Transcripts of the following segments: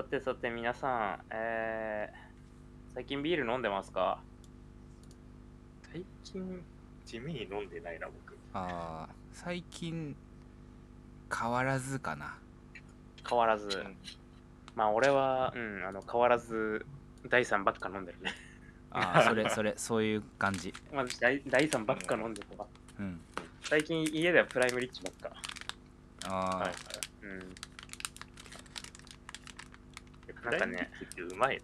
さてさて皆さん、えー、最近ビール飲んでますか？最近地味に飲んでないな僕ああ最近変わらずかな変わらず。まあ俺は、うん、あの変わらず第3ばっか飲んでるね。ああそれそれそういう感じまず第第3ばっか飲んでるわ。うん最近家ではプライムリッチばっか。ああ、はいはいうん。なんかねうまい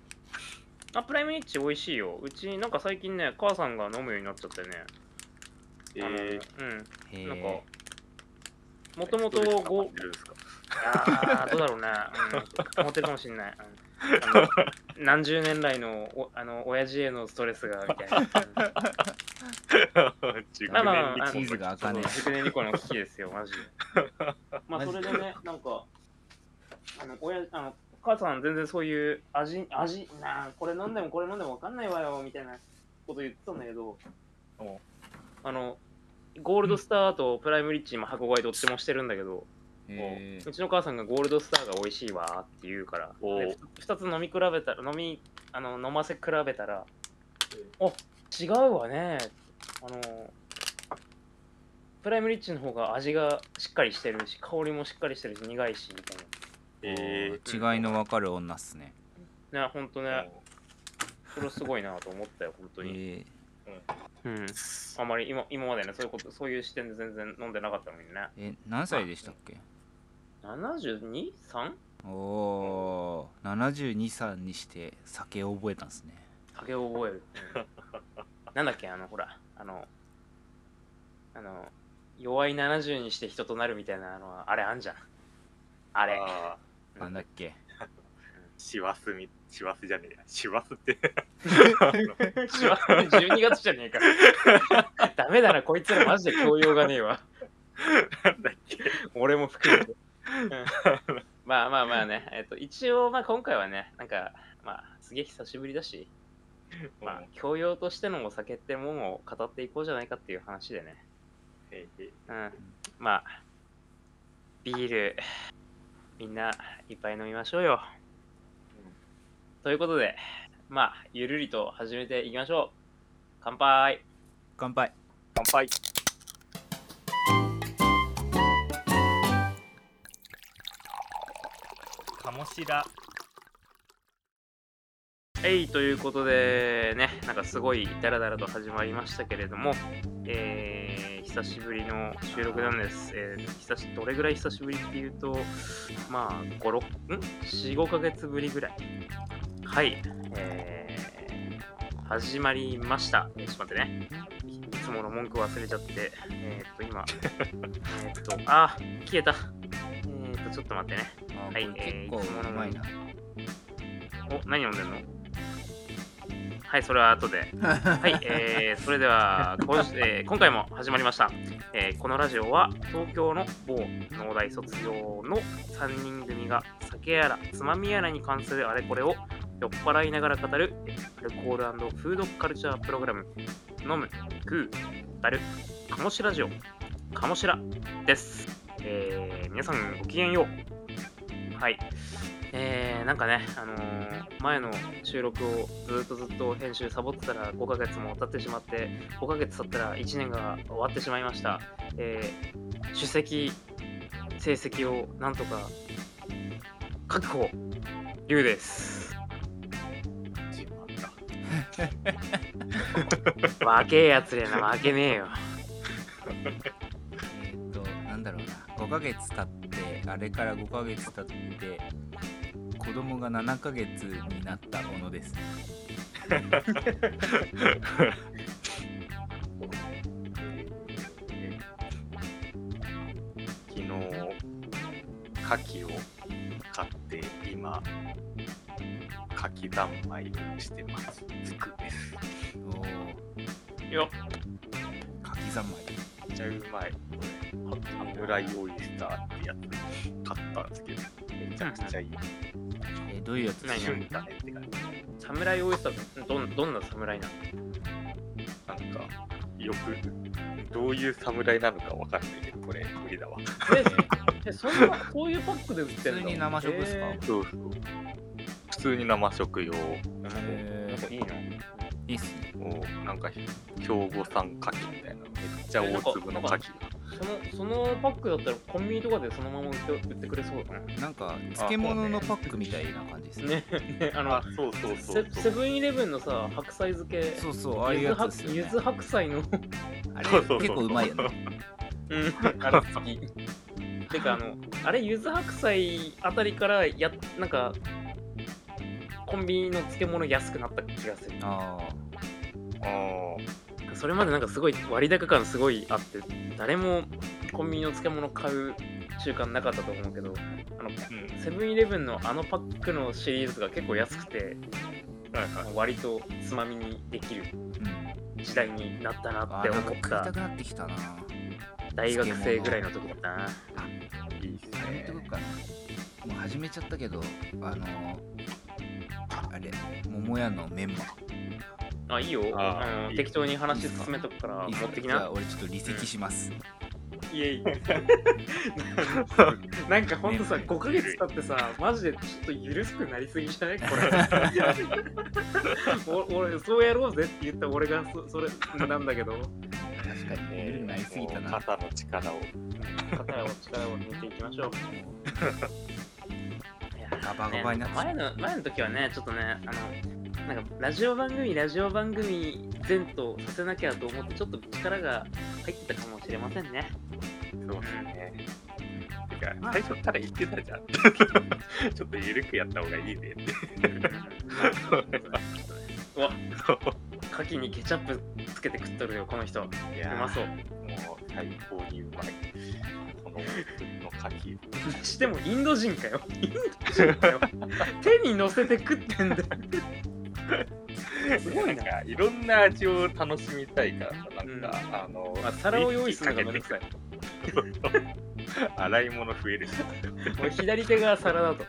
あ、プライムリッチ美味しいよ。うちなんか最近ね、母さんが飲むようになっちゃってね。えー、うん。へなんかえ、もともとごああ、どうだろうね。うん、思ってるかもしんない。うん、あの何十年来のおあの親父へのストレスがみたいな。まあまあチーズがあかね熟年離婚の危機ですよ、マジで。まあ、それでね、なんか、あの、親、あの、お母さん全然そういう味、味、なあ、これ飲んでもこれ飲んでもわかんないわよ、みたいなこと言ってたんだけどお、あの、ゴールドスターとプライムリッチ今箱買いどっちもしてるんだけど、へうちの母さんがゴールドスターが美味しいわって言うから、おで二つ飲み比べたら、飲み、あの、飲ませ比べたら、お違うわね。あの、プライムリッチの方が味がしっかりしてるし、香りもしっかりしてるし、苦いし、みたいえー違いの分かる女っすねな。ね、ほんとーね、それすごいなと思ったよ、本当に。えうん。あんまり今今までね、そういうこと、そういう視点で全然飲んでなかったのにね。ー、え何歳でしたっけ？72?3? おおー72歳にして酒を覚えたんですね酒を覚える。うんなんだっけ、あの、ほら、あの、あの、弱い70にして人となるみたいなのは、あれあんじゃん。あれ。あうんなんだっけ？ー師走み師走じゃねえや。師走って。しわ12月じゃねえか。ダメだな、こいつらマジで教養がねえわ。なんだっけ？俺も含めて。うん。まあまあまあね、えっと、一応、まあ今回はね、なんか、まあ、すげえ久しぶりだし、まあ、教養としてのお酒ってものを語っていこうじゃないかっていう話でね。えーうん。まあ、ビール、みんないっぱい飲みましょうよ。ということで、まあ、ゆるりと始めていきましょう。乾杯乾杯乾杯鴨志田はい、ということでね、なんかすごいダラダラと始まりましたけれども、えー、久しぶりの収録なんです。えー、久しどれぐらい久しぶりっていうと、まあ、5、6、ん ?4、5ヶ月ぶりぐらい。はい、えー、始まりました。えーちょっと待ってね。いいつもの文句忘れちゃって、えー、っと、今、えーっと、あ、消えた。えー、っと、ちょっと待ってね。あはいいつものうまいなお、何飲んでんの？はい、それは後で。はい、えー、それでは、今えー今回も始まりました、えーこのラジオは東京の某農大卒業の3人組が酒やらつまみやらに関するあれこれを酔っ払いながら語るアルコールフードカルチャープログラム飲む、食う、語る、かもしラジオ、かもしらです。えー皆さんごきげんよう。はい。えー、なんかね、あのー前の収録をずっとずっと編集サボってたら5ヶ月も経ってしまって、5ヶ月経ったら1年が終わってしまいました。えー、首席成績をなんとか確保、龍です。自慢だ負けえやつれな、負けねえよ。えーっとなんだろうな5ヶ月経ってあれから5ヶ月経って子供が7ヶ月になったものです。昨日牡蠣を買って今牡蠣三昧をしてます。つくです。おおよ柿三昧めっちゃうまい。サムライオイスターってやつ買ったんですけど。めちゃくちゃいい。えーどういうやつ何旬だね。って感じ侍オイスターどんどんな侍なのなんかよくどういう侍なのかわかんないけどこれ無理だわ。ええそんなそういうパックで売ってんの？普通に生食っすかえそうそう。普通に生食用。へなんかいいな。いい。っすねをなんか兵庫産牡蠣みたいな。めっちゃ大粒の牡蠣そのそのパックだったらコンビニとかでそのまま売って売ってくれそうだな。なんか漬物のパックみたい。な感じですねね、ねあのあ、そうそうそうセブンイレブンのさ、白菜漬け、そうそうああい。うやつですねゆず白菜の、あれ結構うまい。よねうん、あれ好き。てか、あの、あれ、ゆず白菜あたりから、や、なんか、コンビニの漬物安くなった気がする。ああそれまでなんかすごい割高感すごいあって、誰もコンビニの漬物買う習慣なかったと思うけど、あの、ーうん。セブンイレブンのあのパックのシリーズが結構安くて、はいはい。割とつまみにできる時代になったなあって思ったたくなってきたな。大学生ぐらいの時だったな。いいっすね。かかな。もう始めちゃったけどあのあれ桃屋のメンマあ、いいよ。あ適当に話進めとくから持ってきな。じゃあ俺ちょっと離席します、いえいえ。なんかほんとさ、ね5ヶ月経ってさ、マジでちょっと緩くなりすぎじゃない？これ。お俺、そうやろうぜって言った俺がそそれなんだけど、確かに緩くなりすぎたな。肩の力を。肩を力を抜いていきましょう。ガバガバになってしまう前の前の時はね、ちょっとね、あの、なんかラジオ番組、ラジオ番組前とさせなきゃと思って、ちょっと力が入ってたかもしれませんね。そうですね。てか最初から言ってたじゃん。ちょっと緩くやった方がいいねって うわ、牡蠣にケチャップつけて食っとるよ、この人。うまそう。もう最高にうまいこの大粒の牡蠣してもインド人かよ。インド人かよ。手に乗せて食ってんだよ。すごいな。なんかいろんな味を楽しみたいからさなんか、うんあの、まあ、皿を用意するのがめんどくさい。洗い物増えるし俺、左手が皿だと。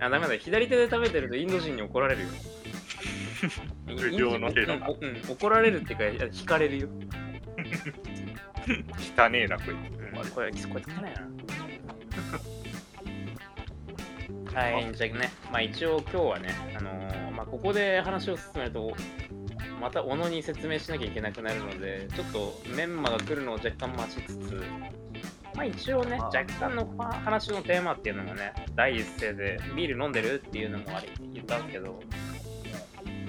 あ、ダメだ。左手で食べてるとインド人に怒られるよ。の手だなうんうん怒られるっていうか、引かれるよ。汚ねえなこいつ、うん、これ、これ汚いな。はい、じゃあね、まあ一応今日はね、あのーまあここで話を進めると、また小野に説明しなきゃいけなくなるので、ちょっとメンマが来るのを若干待ちつつ、まあ一応ね、あ若干の話のテーマっていうのもね、第一声でビール飲んでるっていうのもあり言ったんですけど、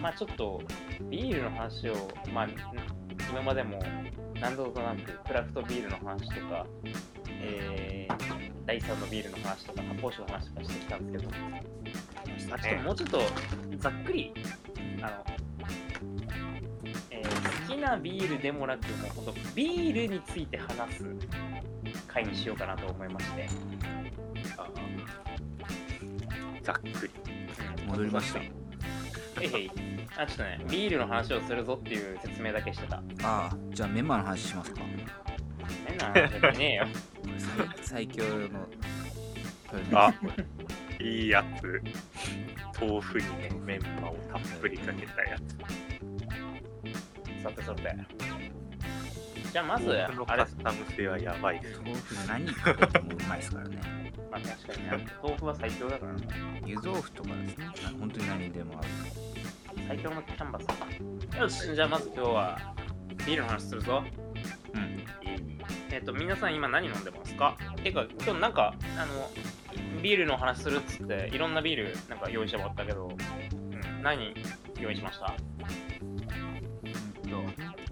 まあちょっとビールの話を、まあ今までも何度となくクラフトビールの話とか、えー、第3のビールの話とか、発泡酒の話とかしてきたんですけど、まあ、ちょっともうちょっとざっくり、あの、えー好きなビールでもなく、もうほんとビールについて話す回にしようかなと思いまして、あざっくり。うん戻りましたへいへい。あ、ちょっとね、ビールの話をするぞっていう説明だけしてた。ああじゃあメンマの話しますか変な話じゃねえよ。最強のあいいやつ豆腐にねメンマをたっぷりかけたやつさてさて。じゃあまず、あれカスタム性はやばいです豆腐何かけてもうまいですからね。まあ確かにね、豆腐は最強だからな。湯豆腐とかですね。な本当に何にでも合う。最強のキャンバス。か。よし、じゃあまず今日はビールの話するぞ。うん。えっ、と、皆さん今何飲んでますか？てか、今日なんか、あの、ビールの話するっつって、いろんなビールなんか用意してもらったけど、うん、何用意しました？うんと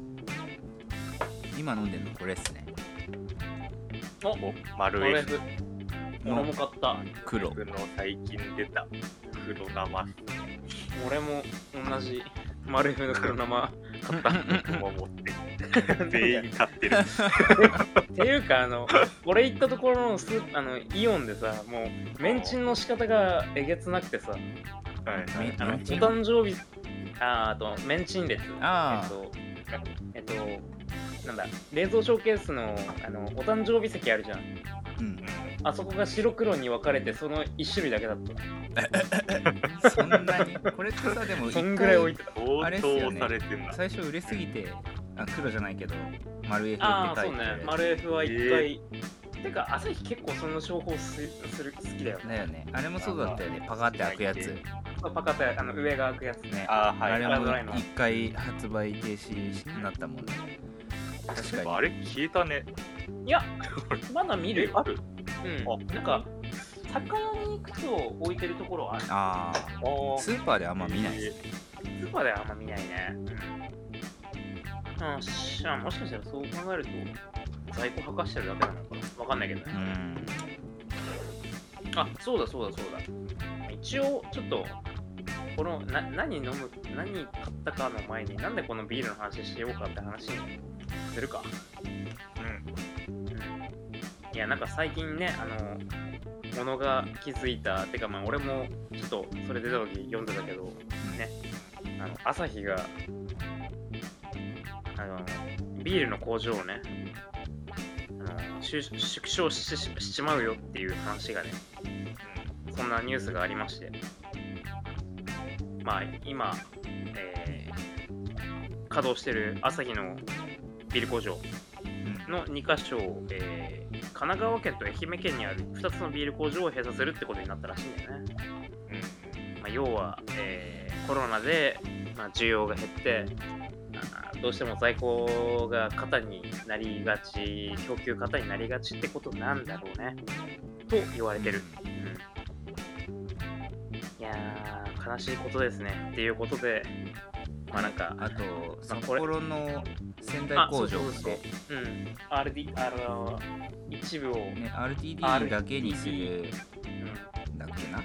今飲んでるのこれですね。おお丸俺 F 俺も買った。黒。僕の最近出た。黒生俺も同じ。マルエフの黒生買った。僕も持って。る 全員買ってる。っていうかあの俺行ったところのスーあのイオンでさもうメンチンの仕方がえげつなくてさ。はい。メあのお誕生日ああとメンチン列。あえっとえっとなんだ冷蔵ショーケースのあのお誕生日席あるじゃん。うんあそこが白黒に分かれてその1種類だけだった。そんなに。これってさでもそんぐらい置いてた。相あれっすよ当ね。されてんな最初売れすぎてあ黒じゃないけど丸 F ってああ書いうて。そね。マルエフは1回。てか、朝日結構その情報すする好きだよね。だよね。あれもそうだったよね。パカって開くやつ。ねパカってあの上が開くやつね。あーはい。あれも一回発売停止になったもんね確かにあれ消えたね。いや、まだ見る？よ。ある？うん。あなんか、魚に靴を置いてるところはある。あああスーパーであんま見ないえスーパーではあんま見ないね。うん。あしゃもしかしたらそう考えると、在庫はかしてるだけなのかな？わかんないけどね。うんあ、そうだそうだそうだ。一応、ちょっと、このな何飲む、何買ったかの前に、なんでこのビールの話しようかって話するか？うん。いや、なんか最近ね、あの、ものが気づいた、てかまあ俺もちょっとそれ出た時読んでたけど、ね、あの、朝日が、あの、ビールの工場をね、あの縮縮小しししちまうよっていう話がね、そんなニュースがありまして、まあ今、えー稼働してる朝日のビール工場うん。の2カ所、えー神奈川県と愛媛県にある2つのビール工場を閉鎖するってことになったらしいんだよね。まあ、要は、えーコロナで、まあ、需要が減ってどうしても在庫が肩になりがち供給肩になりがちってことなんだろうね。と言われてる、うん。いやー悲しいことですね。っていうことでまあなんかあとまあ札幌の仙台あ工場そうん。RD あの一部を、ね RTD だけにする。だっけな。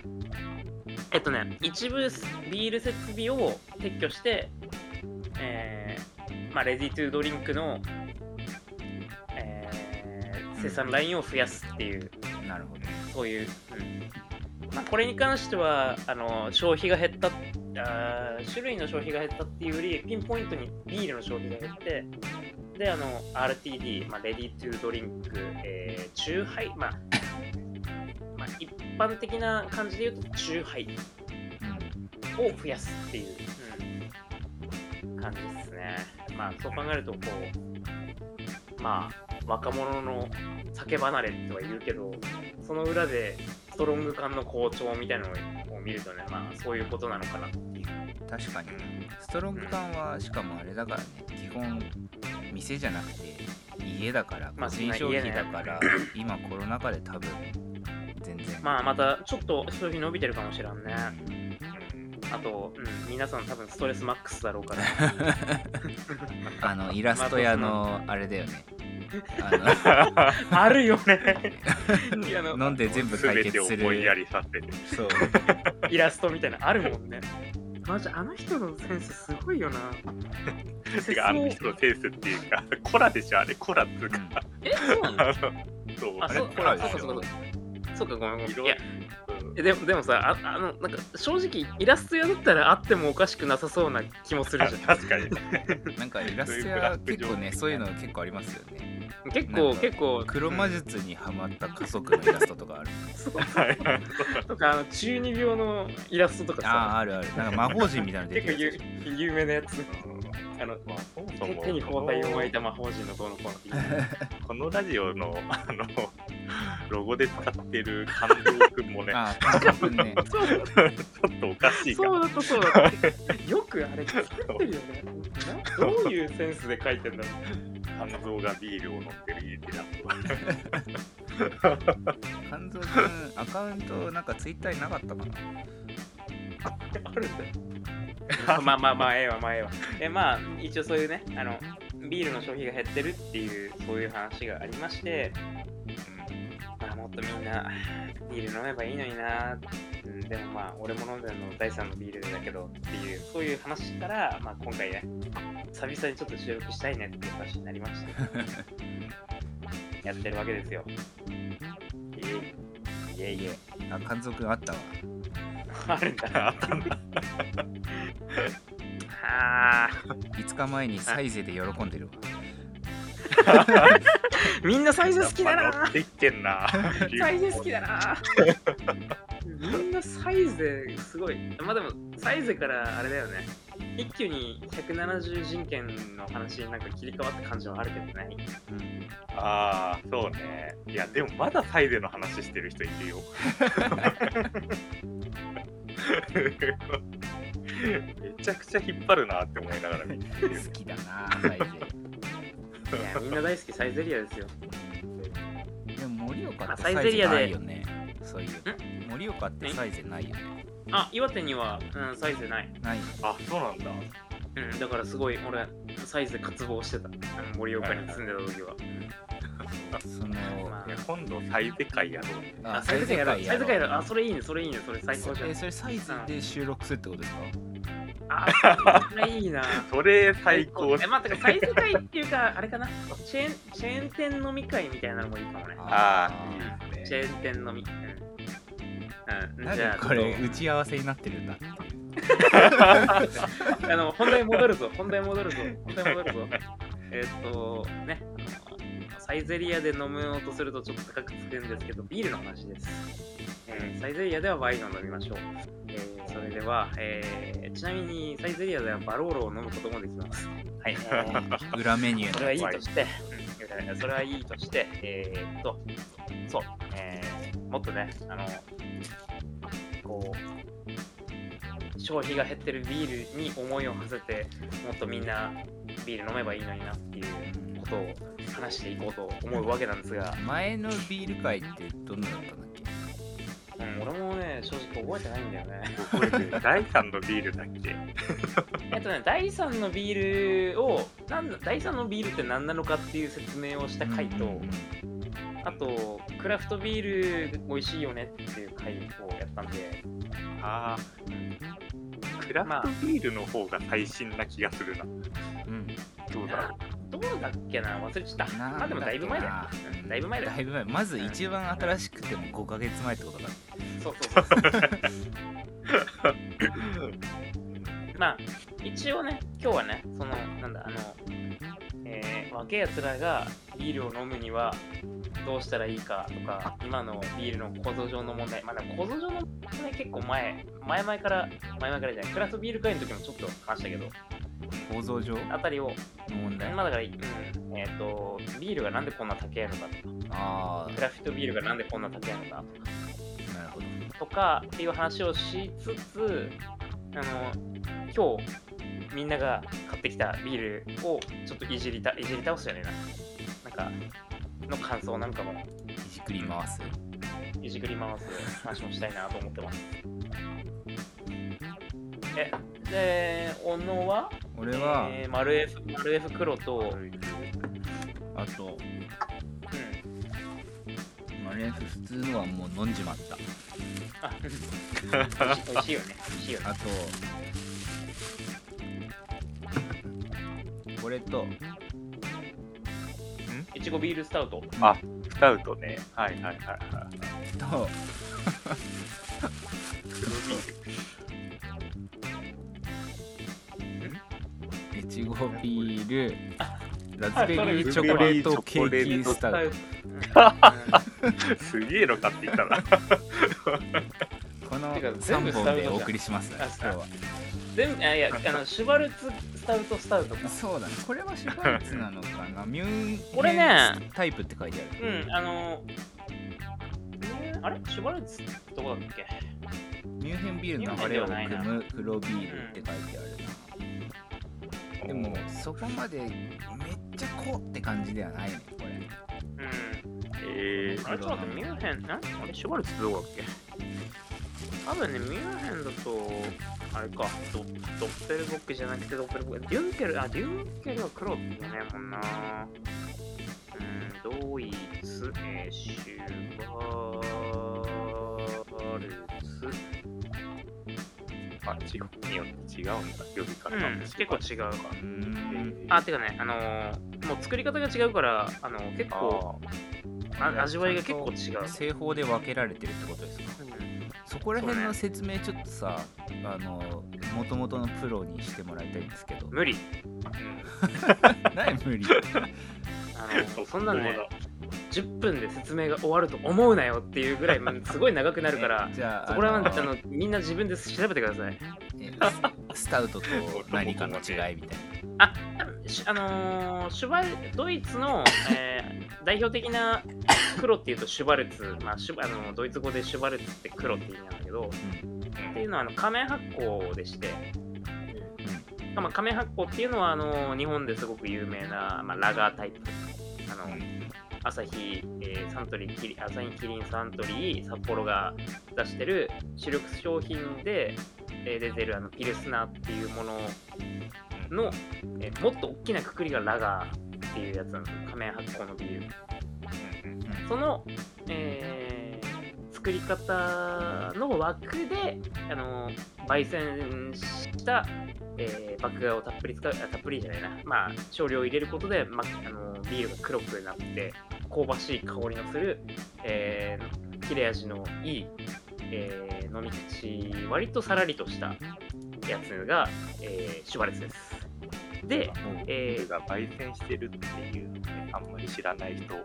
えっとね、一部ビール設備を撤去して、えーまあ、レディトゥドリンクの、えー生産ラインを増やすっていう、なるほど。そういう、うんまあ、これに関してはあの消費が減ったあ種類の消費が減ったっていうよりピンポイントにビールの消費が減ってであの RTD、まあ、レディートゥードリンク、えー、チューハイ、まあまあ、一般的な感じで言うとチューハイを増やすっていう、うん感じですね。まあそう考えるとこうまあ若者の酒離れとは言うけどその裏でストロング感の好調みたいなのを見るとねまあそういうことなのかなっていう。確かにストロング缶はしかもあれだからね基本店じゃなくて家だからまあ個人消費だから今コロナ禍で多分全然まあまたちょっと消費伸びてるかもしれんね。うんあと、うん、皆さん多分ストレスマックスだろうから。あのイラスト屋のあれだよね。ああるよね。い やあの。の 飲んで全部解全て決するりさせて。そう。イラストみたいなのあるもんね。マジあの人のセンスすごいよな。てか、あの人のセンスっていうか、コラでしょ、あれ、コラっつうか。え、そうなの？あのそう、あ、れコラでしょ。そうかそうか。そうか、ごめんごめん。い色や、えでもでもさあ、あの、なんか正直、イラスト屋だったらあってもおかしくなさそうな気もするじゃん。確かに。なんかイラスト屋結構ねそういうの結構ありますよね。結構、結構、黒魔術にハマった家族のイラストとかある。そうはい。とか、あの中二病のイラストとかさ、あああるある。なんか魔法陣みたいなの出て結構有名なやつ。あのまあ、そもそも手手に包帯を巻いた魔法陣のどうのこうの。このラジオの あのロゴで使ってる感動くんもね、ね ちょっとおかしい。そうだったそうだ。よくあれ作ってるよね。な どういうセンスで書いてんだろう。肝臓がビールを飲んでるイラストが。肝臓くんアカウントなんかツイッターになかったかなあるんだよ。まあまあまあ、ええわ、まあええわ。え、まあ、一応そういうね、あの、ビールの消費が減ってるっていう、そういう話がありまして、まあ、もっとみんな、ビール飲めばいいのにな、うん、でもまあ、俺も飲んでるの第3のビールだけどっていう、そういう話から、まあ今回ね、久々にちょっと収録したいねっていう話になりまして、やってるわけですよ。イエイいえいえあ肝臓くんあったわあるんだ。あったんだ。は あ。5日前にサイゼで喜んでるわ みんなサイズ好きだな。やっていってんな。サイズ好きだな。みんなサイズすごい。まあでもサイズからあれだよね。一挙に170人権の話になんか切り替わった感じはあるけどね。うん。ああ、そうね。いや、でもまだサイゼの話してる人いるよ。めちゃくちゃ引っ張るなって思いながら見て好きだなサイいやみんな大好きサイゼリアですよ。ゼでも盛岡まあってサイゼリアで。ないよね。そういう。盛岡ってサイズないよね。あ岩手には、うん、サイズない。ない。あ、そうなんだ。うん、だからすごい俺サイズ渇望してた。盛岡に住んでた時は、その まいや今度サイゼ会やろう。あサイズ会やろう。サイズ会やろう。あそれれいいねそれいいね。それ最高じゃん。えそれサイズで収録するってことですか？あそれいいな それ最高。え、待って、サイズ会っていうか、あれかなチェーン、チェーン店飲み会みたいなのもいいかもね。あーあ、いいですね。チェーン店飲み。うん。うん、じゃあ、でこれ打ち合わせになってるんだ あの、本題戻るぞ、本題戻るぞ、本題戻るぞ。えーっと、ね、サイゼリアで飲もうとするとちょっと高くつくんですけど、ビールの話です。えーサイゼリアではワインを飲みましょう。えーそれでは、えーちなみにサイゼリアではバローロを飲むこともできます。はい。えー裏メニューそれはいいとして、うんそれはいいとして、えーっと、そう、えーもっとね、あの、こう、消費が減ってるビールに思いを馳せて、もっとみんなビール飲めばいいのになっていうことを話していこうと思うわけなんですが、前のビール会ってどんなだったんだっけ？うん、俺もね、正直覚えてないんだよね。覚えてる。第3のビールだっけ？えっとね、第3のビールを、なんだ第3のビールって何なのかっていう説明をした回と、うんあと、クラフトビール美味しいよねっていう回をやったんで、ああ。クラフトビールの方が最新な気がするな。うんどうだろどうだっけな忘れちゃった。まあでもだいぶ前だだいぶ前だよだ。いぶ前まず一番新しくても5ヶ月前ってことだそうそうそうそう。まあ、一応ね、今日はね、その、なんだ、あの、えー、若いやつらがビールを飲むにはどうしたらいいかとか、今のビールの構造上の問題、まあでも構造上の問題結構前、前々から、前々からじゃない、クラフトビール会の時もちょっと話したけど、構造上？あたりを、の問題？まあだから、うん、えっ、と、ビールがなんでこんな高いのかとか、あクラフトビールがなんでこんな高いのかとか、あなるほど。とかっていう話をしつつ、あの、今日みんなが買ってきたビールをちょっといじりた、いじり倒すじゃね。えな。なんか、の感想なんかも。いじくり回す。いじくり回す。話もしたいなと思ってます。え、で、小野は？俺は、えー、マル F、マル F 黒と、うん、あとマレーフ普通のはもう飲んじまったあ、美味しいよね。美味しいよね。あとこれといちごビールスタウト。あスタウトね。はいはいはいはい。と黒ビール。いちごビールあラズベリーチョコレートケーキスタウトすげえの買ってきたな。このてか全部3本でお送りしますねあ今日は全部あいやあのシュバルツスタウトスタウトかそうだねこれはシュバルツなのかなミュンこれねタイプって書いてあるうんあのあれシュバルツどこだっけミュンヘンビールの流れを組む黒ビールって書いてあるな、でもそこまでめちゃこうって感じではないねこれ。うん。えー、あれちょっと待ってミュンヘンなあれシュバルツどこだっけ？多分ねミュンヘンだとあれか。ドドッペルボックじゃなくてドッペルボック。デュンケルあデュンケルは黒ってねもんな。うんドイツえーシュバルツあ、地方によって違うんだ、呼び方。うん、結構違う。うーんあ、てかね、あのーもう作り方が違うから、あの結構あ味わいが結構違う。製法で分けられてるってことですか？うんそこら辺の説明ちょっとさ、あの元々のプロにしてもらいたいんですけど無理。何無理？ああのそんなんね10分で説明が終わると思うなよっていうぐらいすごい長くなるから じゃあそこらあの辺あのみんな自分で調べてください。えススタウトと何かの違いみたいあしあのーシュバルドイツの、えー代表的な黒っていうとシュバルツ、まあ、シュあのドイツ語でシュバルツって黒って意味なんだけど、っていうのはあの仮面発酵でして、まあ、仮面発酵っていうのはあの日本ですごく有名な、まあ、ラガータイプあの、アサヒ、えーサントリーキリアサヒキリンサントリー札幌が出してる主力商品で、えー出てるあのピルスナーっていうものの、えーもっと大きなくくりがラガーっていうやつなんですよ。仮面発酵のビール。その、えー作り方の枠で、あの焙煎した、えー麦芽をたっぷり使う、あたっぷりじゃないな、まあ、少量入れることで、まあのビールが黒くなって、香ばしい香りのする、えー切れ味のいい、えー飲み口、割とさらりとしたやつが、えーシュバレツです。で、えーが焙煎してるっていうのね、あんまり知らない人多い。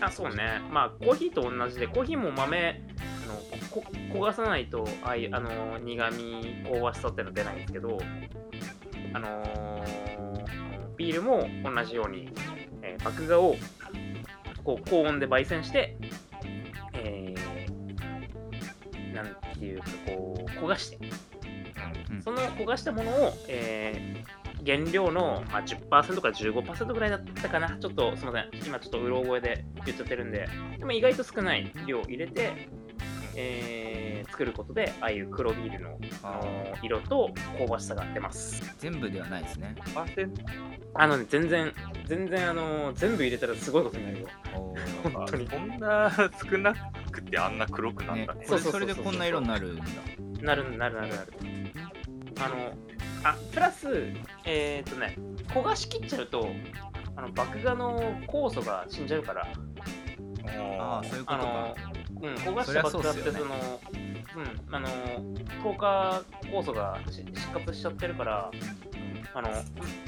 あ、そうね。まあ、コーヒーと同じで、コーヒーも豆、あのこ焦がさないと、ああいう、あの、苦味、香ばしさっての出ないんですけど、あのービールも同じように、えー麦芽をこう高温で焙煎して、がして、うんその焦がしたものを、えー原料の、まあ、10%から15%ぐらいだったかな。ちょっとすみません。今ちょっとうろ覚えで言っちゃってるんで、でも意外と少ない量を入れて、えー作ることで、ああいう黒ビールの色と香ばしさが出ます。全部ではないですねあのね、全然、全然、あの全部入れたらすごいことになるよ。本当にそんな少なくてあんな黒くなったね。ねそれでこんな色になるんだなるなるなる。なる。あの、あ、プラス、えっ、とね、焦がしきっちゃうと、あの麦芽の酵素が死んじゃうから、ああそういうことか。あの、うん、焦がした麦芽ってその、うん、あの、糖化酵素がし失活しちゃってるから、あの、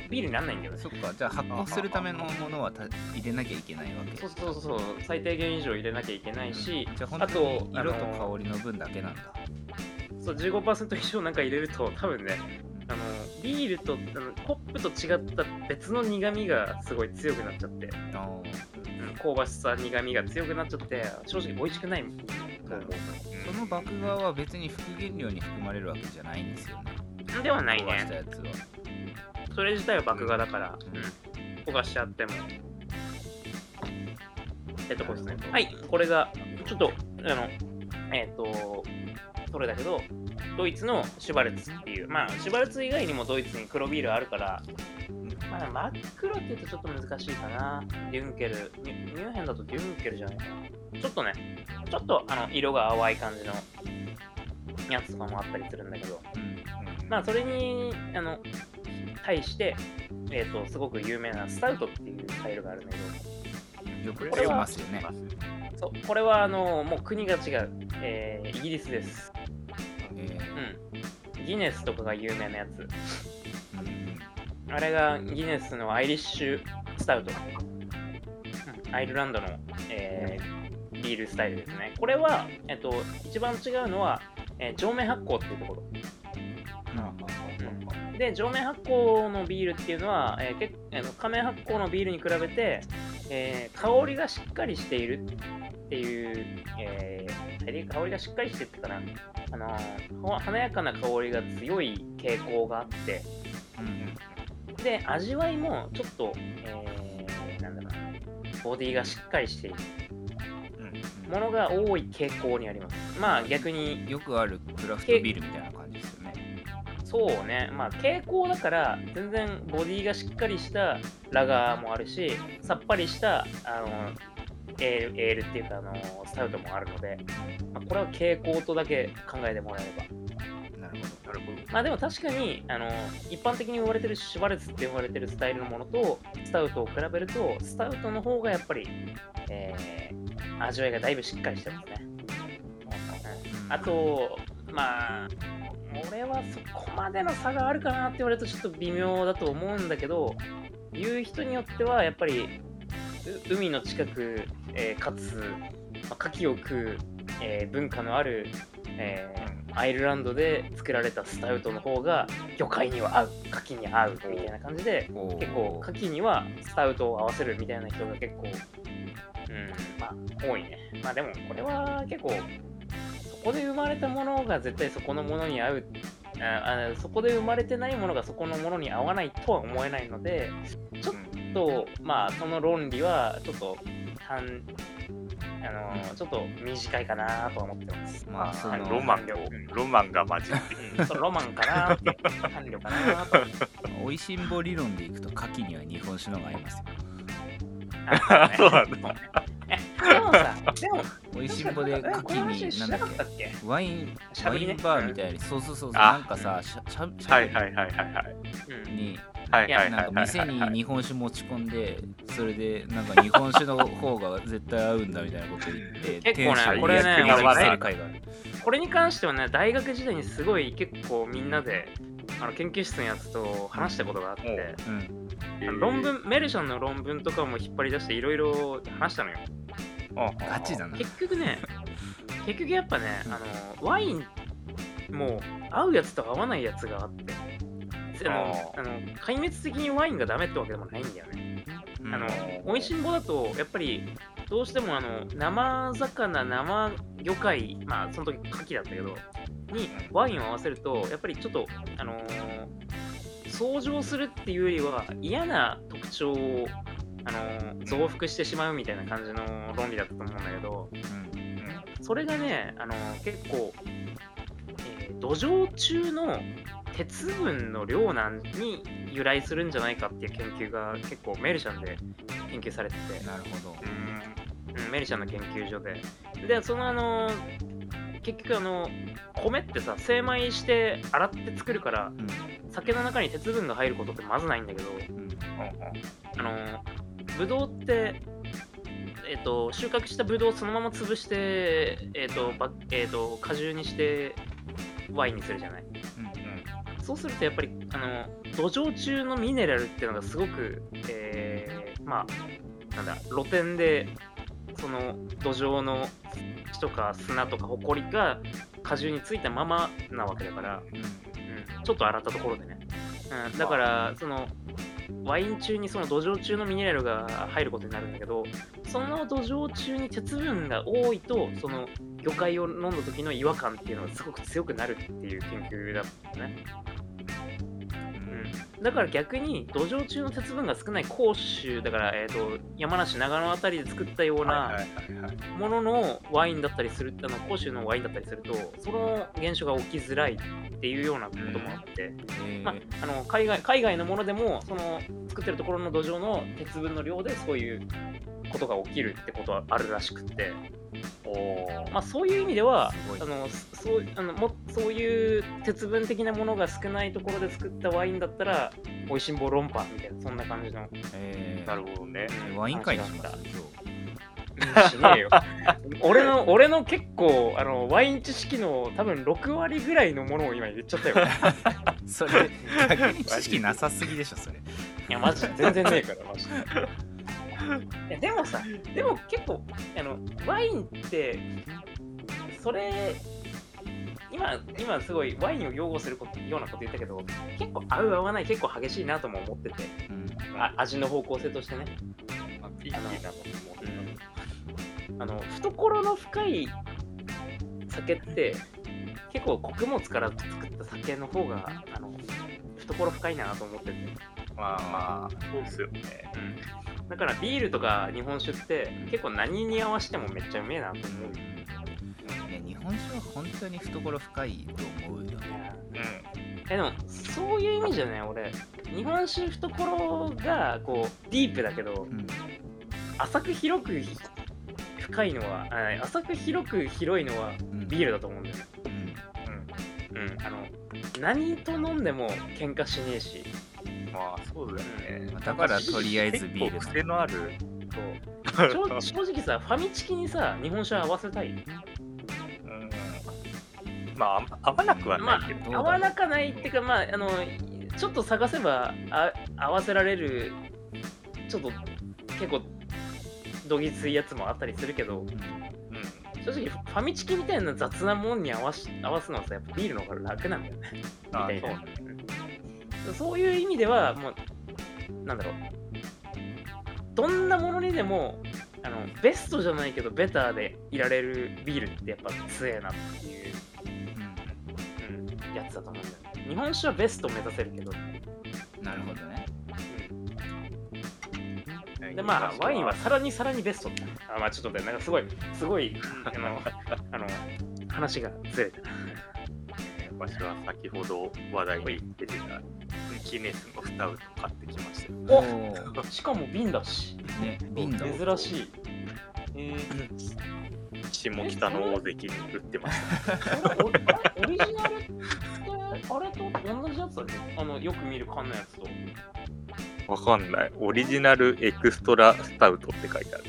ビールにならないんだよね。そっかじゃあ発酵するためのものはた入れなきゃいけないわけ。そうそうそうそう、最低限以上入れなきゃいけないし、じゃあ本あ当にと色と香りの分だけなんだそう15%以上なんか入れると多分ねあのビールとあのホップと違った別の苦味がすごい強くなっちゃって、あうん香ばしさ苦味が強くなっちゃって正直美味しくないと思うその麦芽は別に副原料に含まれるわけじゃないんですよね。ではない焦がしたねやつは。それ自体は麦芽だから、うん。うん、焦がしちゃっても。ってとこですね。はい。これがちょっとあのえっ、とそれだけどドイツのシュバルツっていうまあシュバルツ以外にもドイツに黒ビールあるからまあ、真っ黒って言うとちょっと難しいかな。デュンケル。ニューヘンだとデュンケルじゃないかな。ちょっとね、ちょっとあの色が淡い感じのやつとかもあったりするんだけど、うんまあそれにあの対して、えっ、と、すごく有名なスタウトっていうスタイルがあるんだけよくこれはこれはあのもう国が違う、えーイギリスです。えうん。ギネスとかが有名なやつ。あれがギネスのアイリッシュスタウト。うんアイルランドの、えービールスタイルですね。これは、えっと、一番違うのは、えー上面発酵っていうところ。うんで、上面発酵のビールっていうのは、えーけあの仮面発酵のビールに比べて、えー香りがしっかりしているっていう、えー香りがしっかりしてるってかな、あのーほ華やかな香りが強い傾向があって、うんで、味わいもちょっと、えー、なんだろうな、ボディがしっかりしている。ものが多い傾向にあります。まあ逆に、よくあるクラフトビールみたいな感じですよね。そうね、まあ傾向だから、全然ボディがしっかりしたラガーもあるし、さっぱりした、あの、エールエールっていうか、あの、スタウトもあるので、まあ、これは傾向とだけ考えてもらえれば。なるほなるほど。まあでも確かに、あの、一般的に言われてるシュバルツって言われてるスタイルのものと、スタウトを比べると、スタウトの方がやっぱり、えー味わいがだいぶしっかりしてますね。ど、あと、まあ、俺はそこまでの差があるかなって言われるとちょっと微妙だと思うんだけど、言う人によってはやっぱり、う海の近く、えーかつ、まあ、牡蠣を食う、えー文化のある、えーアイルランドで作られたスタウトの方が魚介には合う牡蠣に合うみたいな感じで結構牡蠣にはスタウトを合わせるみたいな人が結構、うん、まあ多いね。まあでもこれは結構そこで生まれたものが絶対そこのものに合うああそこで生まれてないものがそこのものに合わないとは思えないのでちょっとまあその論理はちょっと単あのーちょっと短いかなとは思ってます。まあそのロマンをロマンが混じってうん、そのロマンかなって、伴侶かなと。おいしんぼ理論でいくと牡蠣には日本酒の方が合いますよあそうなんだ。でもさ、でも、おいしんぼで牡この蠣話しなになんだっけ？かったっけ？ワインワインバーみたいにそうそうそうそうあなんかさしゃしゃしゃはいはいはいはいはい。うんにはいはいはい。なんかはい店にはい。日本酒持ち込んでそれでなんか日本酒の方が絶対合うんだみたいなこと言って 結構ねこれねこれに関してはね、大学時代にすごい結構みんなであの研究室のやつと話したことがあって、うん。えーあの論文、メルシャンの論文とかも引っ張り出していろいろ話したのよ。ガチだな。結局ね、結局やっぱね、あのワインも合うやつと合わないやつがあって、あのああの壊滅的にワインがダメってわけでもないんだよね。うん。あの美味しんぼだとやっぱりどうしてもあの生魚生魚介まあその時牡蠣だったけどにワインを合わせるとやっぱりちょっとあのー相乗するっていうよりは嫌な特徴をあのー増幅してしまうみたいな感じの論理だったと思うんだけどうん。それがねあのー結構、えー土壌中の鉄分の量なんに由来するんじゃないかっていう研究が結構メルシャンで研究されてて、なるほど。うん、メルシャンの研究所で。でそのあの結局あの米ってさ精米して洗って作るからうん。酒の中に鉄分が入ることってまずないんだけどうん。あのブドウってえっと収穫したブドウをそのまま潰して、えっとばえっと果汁にしてワインにするじゃない。そうするとやっぱりあの土壌中のミネラルっていうのがすごく、えーまあなんだ露天でその土壌の土とか砂とかホコリが果汁についたままなわけだから、うん。うん、ちょっと洗ったところでね、うん、だからそのワイン中にその土壌中のミネラルが入ることになるんだけどその土壌中に鉄分が多いとその魚介を飲んだ時の違和感っていうのがすごく強くなるっていう研究だったね。だから逆に土壌中の鉄分が少ない甲州だから、えー、と山梨長野あたりで作ったようはいなもののワインだったりするあの甲州のワインだったりするとその現象が起きづらいっていうようなこともあって、えーまあ、あの海外海外のものでもその作ってるところの土壌の鉄分の量でそういうことが起きるってことはあるらしくって、おー。まあ、そういう意味ではあのそうあのもそういう鉄分的なものが少ないところで作ったワインだったら美味しんぼ論破みたいなそんな感じの、えー。なるほどね。うんワイン会にしましねえよ。俺の俺の結構あのワイン知識の多分6割ぐらいのものを今言っちゃったよ。日 それ逆に知識なさすぎでしょそれ。いやマジで。全然ねえからマジで。いやでもさでも結構あのワインってそれ今今すごいワインを擁護することようなこと言ったけど結構合う合わない結構激しいなとも思ってて。うん。あ味の方向性としてね。まあピーキーなのもあの懐の深い酒って結構穀物から作った酒の方があの懐深いなと思ってて、まあまあ、そうですよね。だからビールとか日本酒って結構何に合わせてもめっちゃうめえなと思う、いや日本酒は本当に懐深いと思うよ。ねうん。えでもそういう意味じゃね俺日本酒懐がこうディープだけどうん。浅く広く深いのはあ浅く広く広いのはうん。ビールだと思うんだよ。ねうん。うん。あの何と飲んでも喧嘩しねえし。まあ、そうだよね。だからとりあえずビール結構癖のある。そう。正正直さファミチキにさ日本酒合わせたい？うん。まあ、あ合わなくはまないけど。どうだろうあ合わなかないっていうかまああのちょっと探せばあ合わせられるちょっと結構どぎついやつもあったりするけど、うん。正直ファミチキみたいな雑なもんに合わし合わすのはさ、やっぱビールの方が楽なんだよね。あみたいなそううんそういう意味では、もう、なんだろう。どんなものにでも、あのベストじゃないけど、ベターでいられるビールってやっぱ強えなっていう、うん、やつだと思うんだよね。日本酒はベスト目指せるけど、うん、なるほどね。うん、で、まあ、ワインはさらにさらにベストだあまあ、ちょっと待って、なんかすごい、すごい、あの、あの話がずれた。な。私は先ほど話題に出てたギネスのスタウト買ってきました。よ。おしかも瓶だし、ね瓶だ珍しい。えー下北の大関に売ってました。オリジナルってあれと同じやつだっけ？あのよく見る缶のやつと。わかんない。オリジナルエクストラスタウトって書いてある。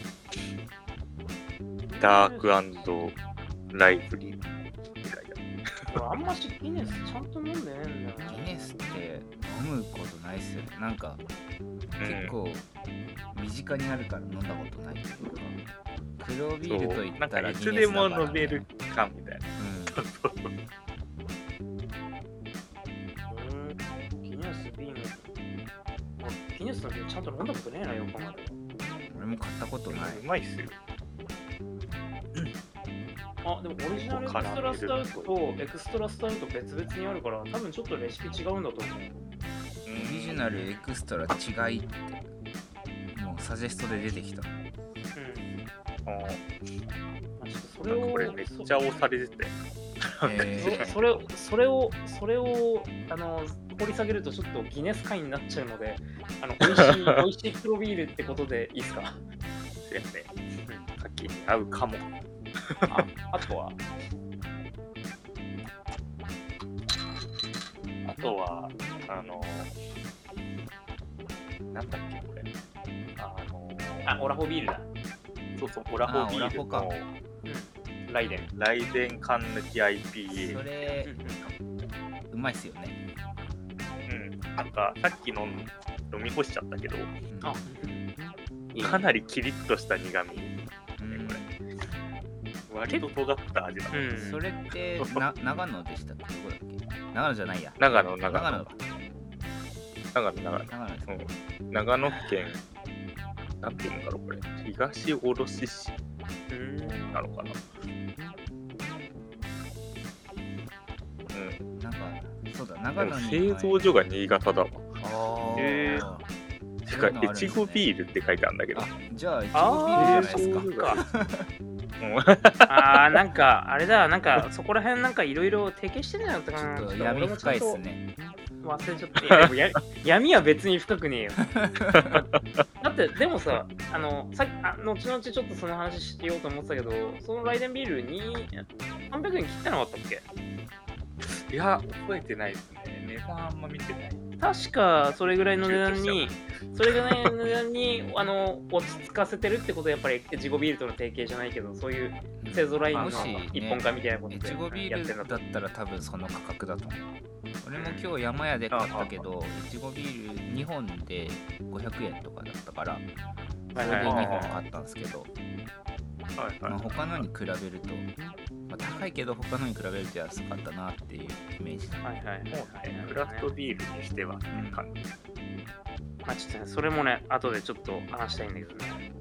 ダークライブリー。俺あんましギネスちゃんと飲んでねえんだよな。ギネスって飲むことないっすよねなんか結構身近にあるから飲んだことないっていうか黒ビールとそう言ったなんからいつギネでもスだからね飲めるかみたいな。うんギネス瓶。俺ギネスの瓶ちゃんと飲んだことねえなよ、このうん、俺も買ったことないうまいっすよ。あ、でもオリジナルエクストラスタウトとエクストラスタウト別々にあるから、多分ちょっとレシピ違うんだと思う。オリジナルエクストラ違いってもうサジェストで出てきたうん。あまあ、ちょっとそーれを。これめっちゃ押されてて。えそ それを、それを、それを、あの、掘り下げるとちょっとギネス会になっちゃうので、あの、美味しい、美味しい黒ビールってことでいいですか？そうやね。さっきに合うかも。ああとは、あとは、あの、なんだっけ、これ。あの、あ、オラホビールだ。そうそう、オラホビールのうん。ライデン。ライデン缶抜きそ IPA。れうまいっすよね、うん。なんか、さっき飲ん飲み干しちゃったけど、うんあ、かなりキリッとした苦味。割と尖った味だ。うん。それって な長野でしたっけ？どこだっけ？長野じゃないや長野、長野。長野長野、長野。長野うん長野県、なんていうんだろう、これ。東卸市うんなのかな。うん。なんかそうだで長野にも製造所が新潟だわ。あーへてか、越後ビールって書いてあるんだけど。あじゃあいちごビールじゃないですか。もうあー、なんか、あれだ、なんか、そこら辺なんかいろいろ提携してるんじゃなかったかな。ちょっとちょっ闇深いっすね忘れちゃった。闇は別に深くねえよ。だって、でもさ、あの、さあ後々ちょっとその話しようと思ってたけど、そのライデンビールに300円切ってなかったっけ？いや、覚えてないですね。値段あんま見てない。確かそれぐらいの値段に、それぐらいの値段に あの落ち着かせてるってことはやっぱり自己ビールとの提携じゃないけど、そういう製造ラインの一本化みたいなこといでちごビーやってんだとルだったら多分その価格だと思う。俺も今日山屋で買ったけどいちごビール2本で500円とかだったからそれではいはい。2本買ったんですけど、はいまあ、他のに比べると、まあ、高いけど他のに比べると安かったなっていうイメージだはいはいはいはいもうね、クラフトビールにしてはっていう感じ。まあちょっとね、それもね、後でちょっと話したいんだけどね。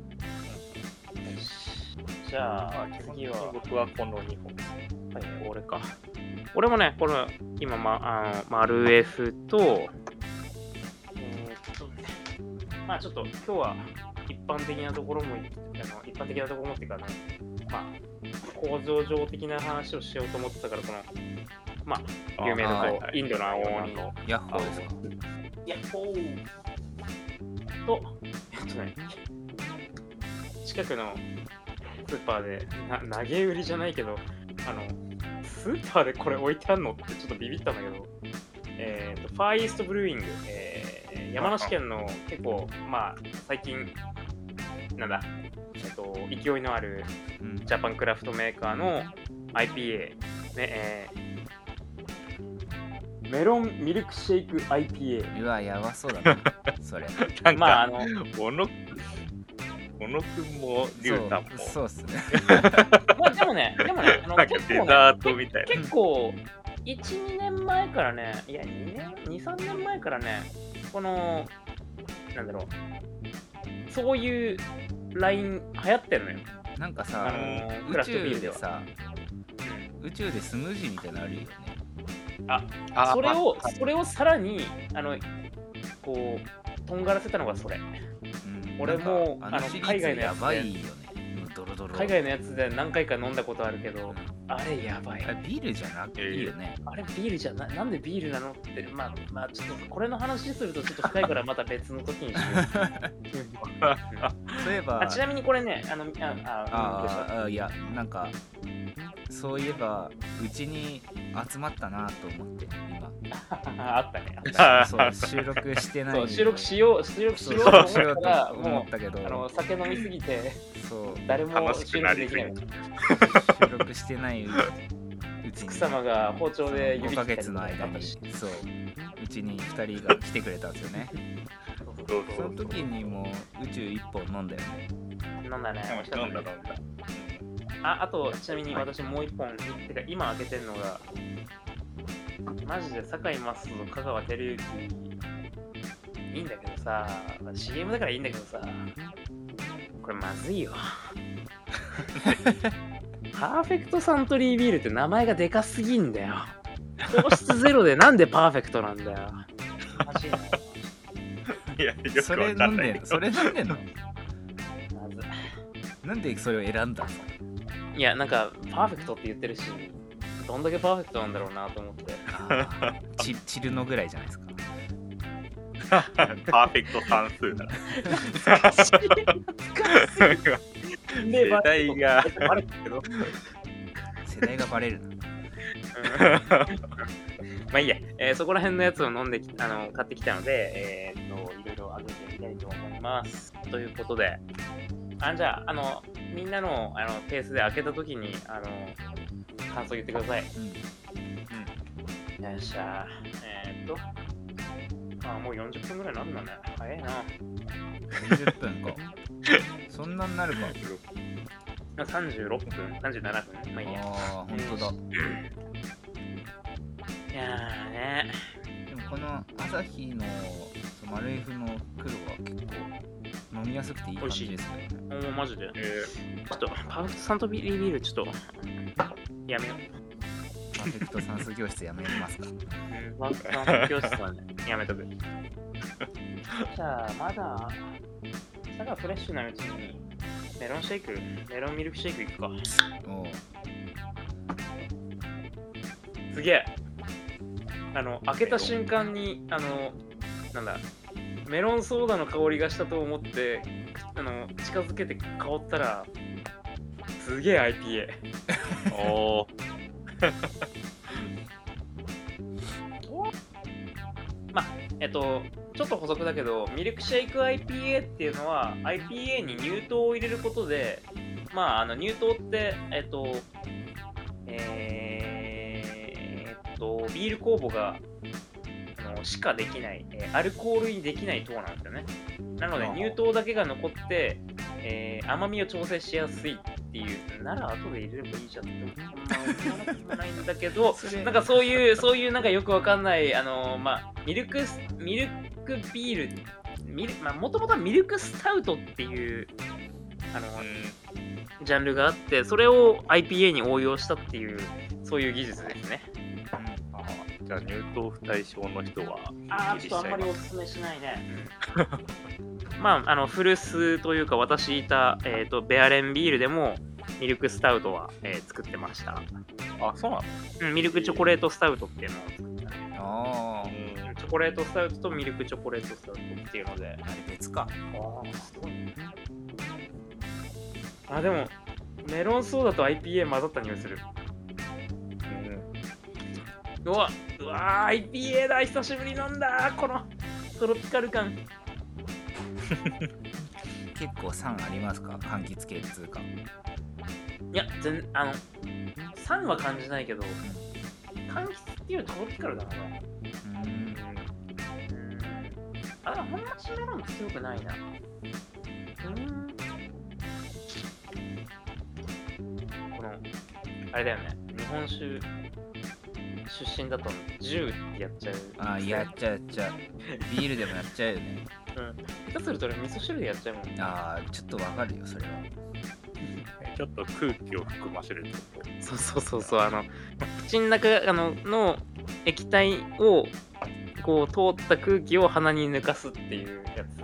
よしじゃあ、次は、僕はこの2本。はい、俺か。俺もね、これ、今、ま、あの、丸 F と、えーっとね、まあちょっと今日は一般的なところも、あの一般的なところもっていうか、あのまあ、構造上的な話をしようと思ってたから、この、まあ、有名なこう、はいはい。インドの青鬼。の、ヤッホー。ですかいや、おー。と、えっとね、近くのスーパーでな投げ売りじゃないけど、あの、スーパーでこれ置いてあるのってちょっとビビったんだけど、えーと、ファーイーストブルーイング、えー山梨県の結構、まあ、最近、なんだ、えっと、勢いのあるうん。ジャパンクラフトメーカーの IPA、ねえー。メロンミルクシェイク IPA。うわやばそうだな それ。なんか、まあ、あの、小野、小野くんもリュウタンも。そうそうっすね。まあでもね、でもね、あのなんか結構ねデザートみたいな。結構、1、2年前からね、いや、2年、2、3年前からね、この、なんだろう、そういうライン流行ってるのよ。なんかさ、あのーク宇ラフトビー宙ルでさ宇宙でスムージーみたいなのある？よねあそれをまあ、それをさらに、あの、こう、とんがらせたのがそれ。うん。俺もあの海外のやつで。やばいよね。もうドロドロ。海外のやつで何回か飲んだことあるけどうん、あれやばい。あ。れビールじゃなくていいよね、あれビールじゃな、なんでビールなのって、まあ、まあ、ちょっとこれの話するとちょっと深いからまた別の時にしよう。そ うい えば。あちなみにこれね、あの、あ、あ、ああいやなんかそういえばうちに集まったなと思って今。あったね。あったそう収録してない。そう収録しよう、収録しようと思ったら、もったけど。う、あの、酒飲みすぎて、そう。誰も収録ですきない。収録してないうちに。奥様が包丁で5指ヶ切ったりとか。月の間にそう。うちに2人が来てくれたんですよね。その時にもう宇宙1本飲んだよね。飲んだね。飲んだ飲んだあ、あと、ちなみに私もう一本、てか今開けてるのが、マジで堺雅人と香川照之、いいんだけどさ、CM だからいいんだけどさ、これまずいよ。パーフェクトサントリービールって名前がでかすぎんだよ。糖質ゼロでなんでパーフェクトなんだよ。マジで。いやよくそれわかんない。けど飲んでん。のそれ飲んでん。のまず。なんでそれを選んだのいや、なんか、パーフェクトって言ってるし、どんだけパーフェクトなんだろうなと思って。あーチチルノぐらいじゃないですか。パーフェクト算数だで 世代が。バレたけど。世代がバレるな。まあいいや、えーそこら辺のやつを飲んできあの買ってきたので、えーっと、いろいろ開けてみたいと思います。ということで、あじゃあ、あの、みんなのあのペースで開けたときに、あの、感想言ってください。うんよっしゃえーっと、あ、もう40分ぐらいなんだね。早いな。40分か そんなになるか36分 ?37 分まあいいや。ああ本当だいやーね。でもこの朝日のそうマルエフの黒は結構飲みやすくていい感じですよねおーマジで。えちょっと、パーフェクトサントリービール、ちょっと、やめよう。パーフェクト算数教室やめますかうん、ワークサン教室はね、やめとく。じゃあ、まだ、さがフレッシュなうちに、メロンシェイク、メロンミルクシェイクいくか。おうすげえ。あの、開けた瞬間に、あの、なんだ、メロンソーダの香りがしたと思って、あの、近づけて香ったら、すげえ IPA。ー、おー えっと、ちょっと補足だけど、ミルクシェイク IPA っていうのは、IPA に乳糖を入れることで、まあ、あの乳糖って、えっと、えー、えっと、ビール酵母があのしかできない、えーアルコールにできない糖なんですよね。なので、乳糖だけが残って、えー甘みを調整しやすいっていう、なら後で入れればいいじゃんって思うないんだけど、なんかそういう、そういうなんかよくわかんない、あのまあ、ミルクス、ミルクビール、ミルまあ、もともとはミルクスタウトっていう、あの、ジャンルがあって、それを IPA に応用したっていう、そういう技術ですね。あーじゃあ乳糖不対症の人はああ、ギちょっとあんまりおすすすめしないね。まあ、あの、古巣というか、私いた、えっ、と、ベアレンビールでも、ミルクスタウトは、えー作ってました。あそうなの？うん、ミルクチョコレートスタウトっていうのを作ったね。あうんチョコレートスタウトとミルクチョコレートスタウトっていうので。ああれ別かああ、すごいね。あ、でも、メロンソーダと IPA 混ざった匂いする。うわうわ IPA だ久しぶり飲んだこのトロピカル感。結構酸ありますか？柑橘系通過いや全あの酸は感じないけど柑橘っていうトロピカルだな。うあほんまシメロン強くないな。うん。このあれだよね。日本酒出身だと10ってやっちゃう。あーやっちゃうやっちゃうビールでもやっちゃうよねうん。下手すると俺味噌汁でやっちゃうもん。あーちょっとわかるよそれはちょっと空気を含ませるそうそうそうそう、あの、口の中あのの液体を、こう、通った空気を鼻に抜かすっていうやつ。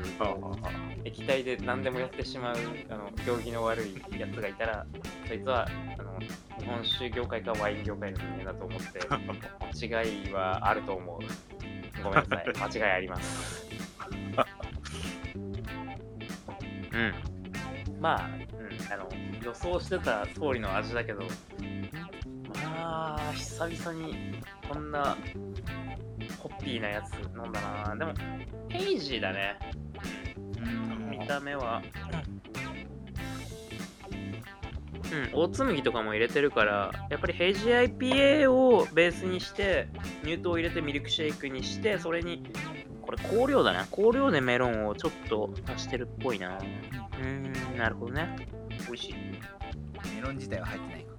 液体で何でもやってしまう、あの、行儀の悪いやつがいたら、そいつは、あの、日本酒業界かワイン業界の人間だと思って、間 違いはあると思う。ごめんなさい、間違いあります。うん。まあ、うん、あの、予想してた通りの味だけど、まあ、久々にこんなホッピーなやつ飲んだな。でも、ヘイジーだね。うん見た目は。うん、オーツ麦とかも入れてるから、やっぱりヘイジー IPA をベースにして、乳糖を入れてミルクシェイクにして、それに、これ香料だね。香料でメロンをちょっと足してるっぽいな。うーん、なるほどね。美味しい。メロン自体は入ってないか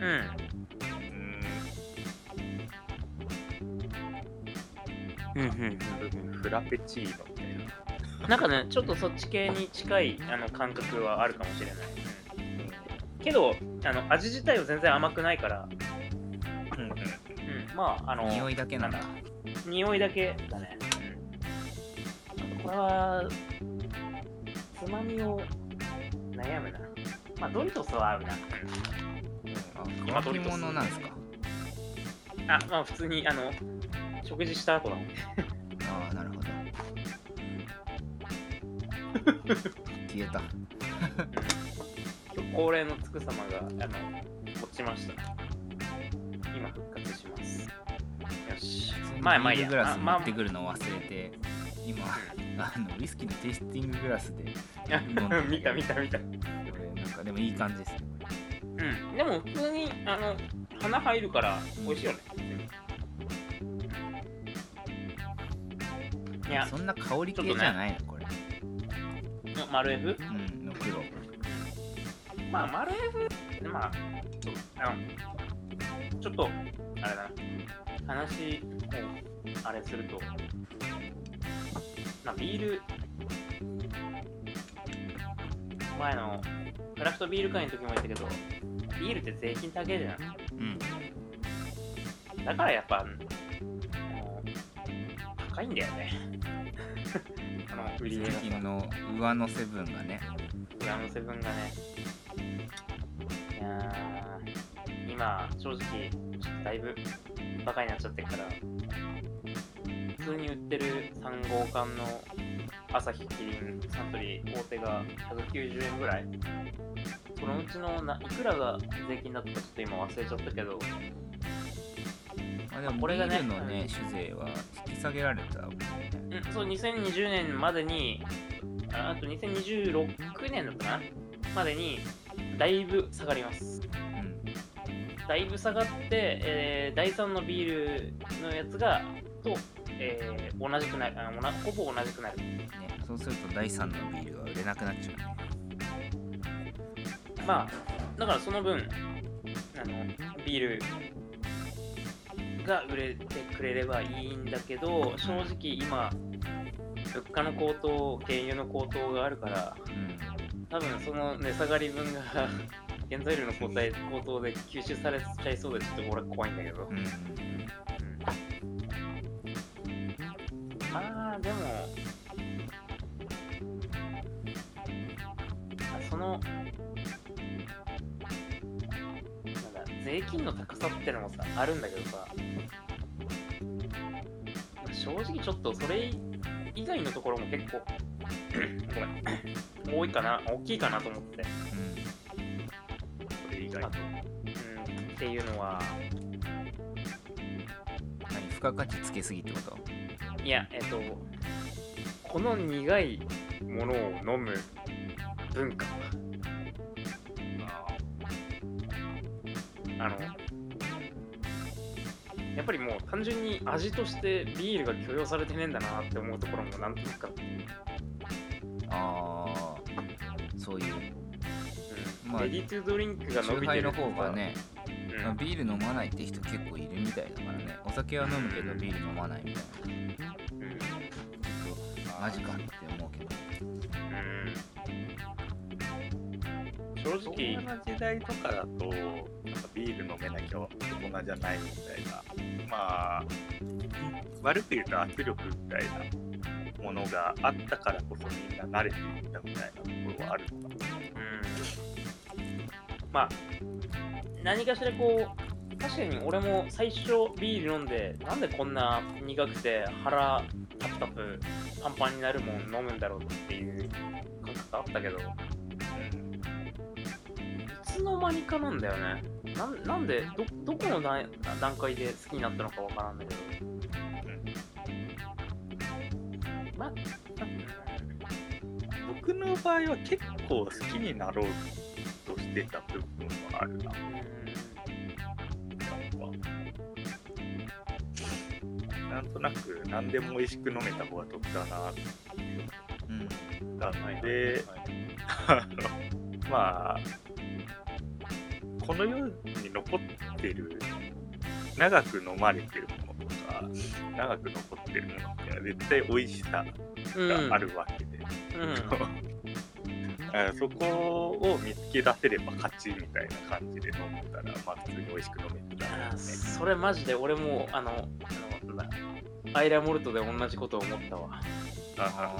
うん。うんうんうんフラペチーノななんかね、ちょっとそっち系に近いあの感覚はあるかもしれない。けど、あの味自体は全然甘くないから、うんうんうん、まあ、あの、匂いだけなんだ匂いだけだね。これは、つまみを悩むな。まあ、ドリトスは合うな。あ今乾き物なんですか？あ、まあ、普通に、あの、食事した後だもん。ああなるほど消えた恒例のつく様が、あの、落ちました。今復活します。よし。まあまあいいやグラス持ってくるのを忘れて今あのウイスキーのテイスティンググラスであ飲んだ 見た見た見た。これなんかでもいい感じですねうん。でも普通に、あの、花入るから美味しいよね。いや、そんな香り系じゃないのこれ丸 F? うんの黒まあ、丸 F、まあ、あの、ちょっと、あれだな、話を、あれすると、まあ、ビール、前の、クラフトビール会の時も言ったけど、ビールって税金高いじゃん。うんだからやっぱ、高いんだよね。売り値が最近の上乗せ分がね裏のセブンがね。いや、今、正直、だいぶバカになっちゃってるから、普通に売ってる3号館の朝日キリンサントリー大手が190円ぐらい。そのうちのないくらが税金だったかちょっと今忘れちゃったけど、あでもこれがねビールのね酒税は引き下げられたもんねうん、そう、2020年までに、ああと2026年だったかな？までに、だいぶ下がります。うん。だいぶ下がって、えー第3のビールのやつが、と、えー同じくなるあなほぼ同じくなる。ね、そうすると第3のビールは売れなくなっちゃう。ねまあ、だからその分、あの、ビールが売れてくれればいいんだけど、正直今、物価の高騰、原油の高騰があるから、うん。多分その値下がり分が原材料の高騰高騰で吸収されちゃいそうでちょっと俺は怖いんだけど、うん。うん。まあでもあその税金の高さってのもさあるんだけどさ。正直ちょっとそれ以外のところも結構ごめん。多いかな。大きいかなと思って。うそれ以外。うん、っていうのは、ん何？付加価値つけすぎってこと？いや、えっと、この苦いものを飲む文化。やっぱりもう単純に味としてビールが許容されてねえんだなって思うところもなんとなくあって、ああそういう。うん。まあレディトゥドリンクが伸酎びてるの方がねうまあ、ビール飲まないって人結構いるみたいだからね。お酒は飲むけどビール飲まないみたいな。うん。マジかって思うけど正直今の時代とかだと、なんかビール飲めなきゃ大人じゃないみたいな、まあ、悪く言うと圧力みたいなものがあったからこそみんな慣れていったみたいなところはあるのかな。うんまあ何かしらこう確かに俺も最初ビール飲んでなんでこんな苦くて腹タプタプパンパンになるもん飲むんだろうっていう感覚あったけどつの間にかなんだよね。なんなんでどどこの段段階で好きになったのかわからんだけど。まあ僕の場合は結構好きになろうとしてた部分はあるな。なん。かなんとなく何でも美味しく飲めた方が得だなってう。ん。思ったので、あのまあ、この世に残ってる、長く飲まれてるものとか、長く残ってるものって絶対美味しさうんがあるわけで、うん。あそこを見つけ出せれば勝ちみたいな感じで飲んだら、まあ普通に美味しく飲めてたね。それマジで俺もあのあのアイラモルトで同じことを思ったわ。あ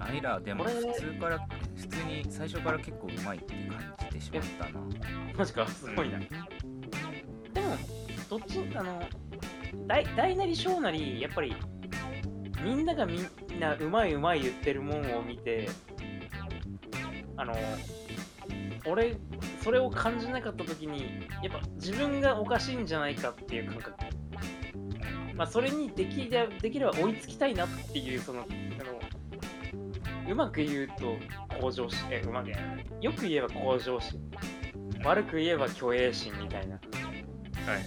アイラでも普通から普通に最初から結構うまいって感じてしまったな。マジかすごいな、でもどっちあの大大なり小なりやっぱりみんながみんなうまいうまい言ってるもんを見てあの俺それを感じなかった時にやっぱ自分がおかしいんじゃないかっていう感覚。まあそれにできできれば追いつきたいなっていうそのあのうまく言うと向上心えうまくよく言えば向上心。悪く言えば虚栄心みたいな。はいはい。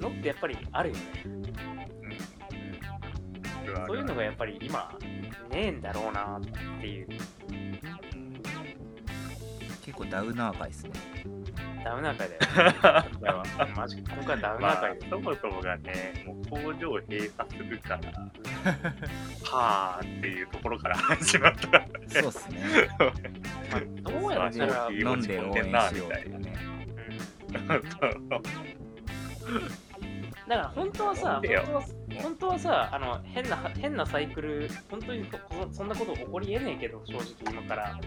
のってやっぱりあるよね。うん。そういうのがやっぱり今ねえんだろうなっていう結構ダウナー回ですね。ダウナー会だよ、ね、今回は。マジ今回はダウナまあ。ー会で、そもそもがね、もう工場を閉鎖するから、はーっていうところから始まった。そうっすね。まあ、どうやったら、いい飲んで応援しようとかね。うん。だから本当はさ本当は本当はさあの変な変なサイクル本当にそそんなこと起こりえねえけど正直今から、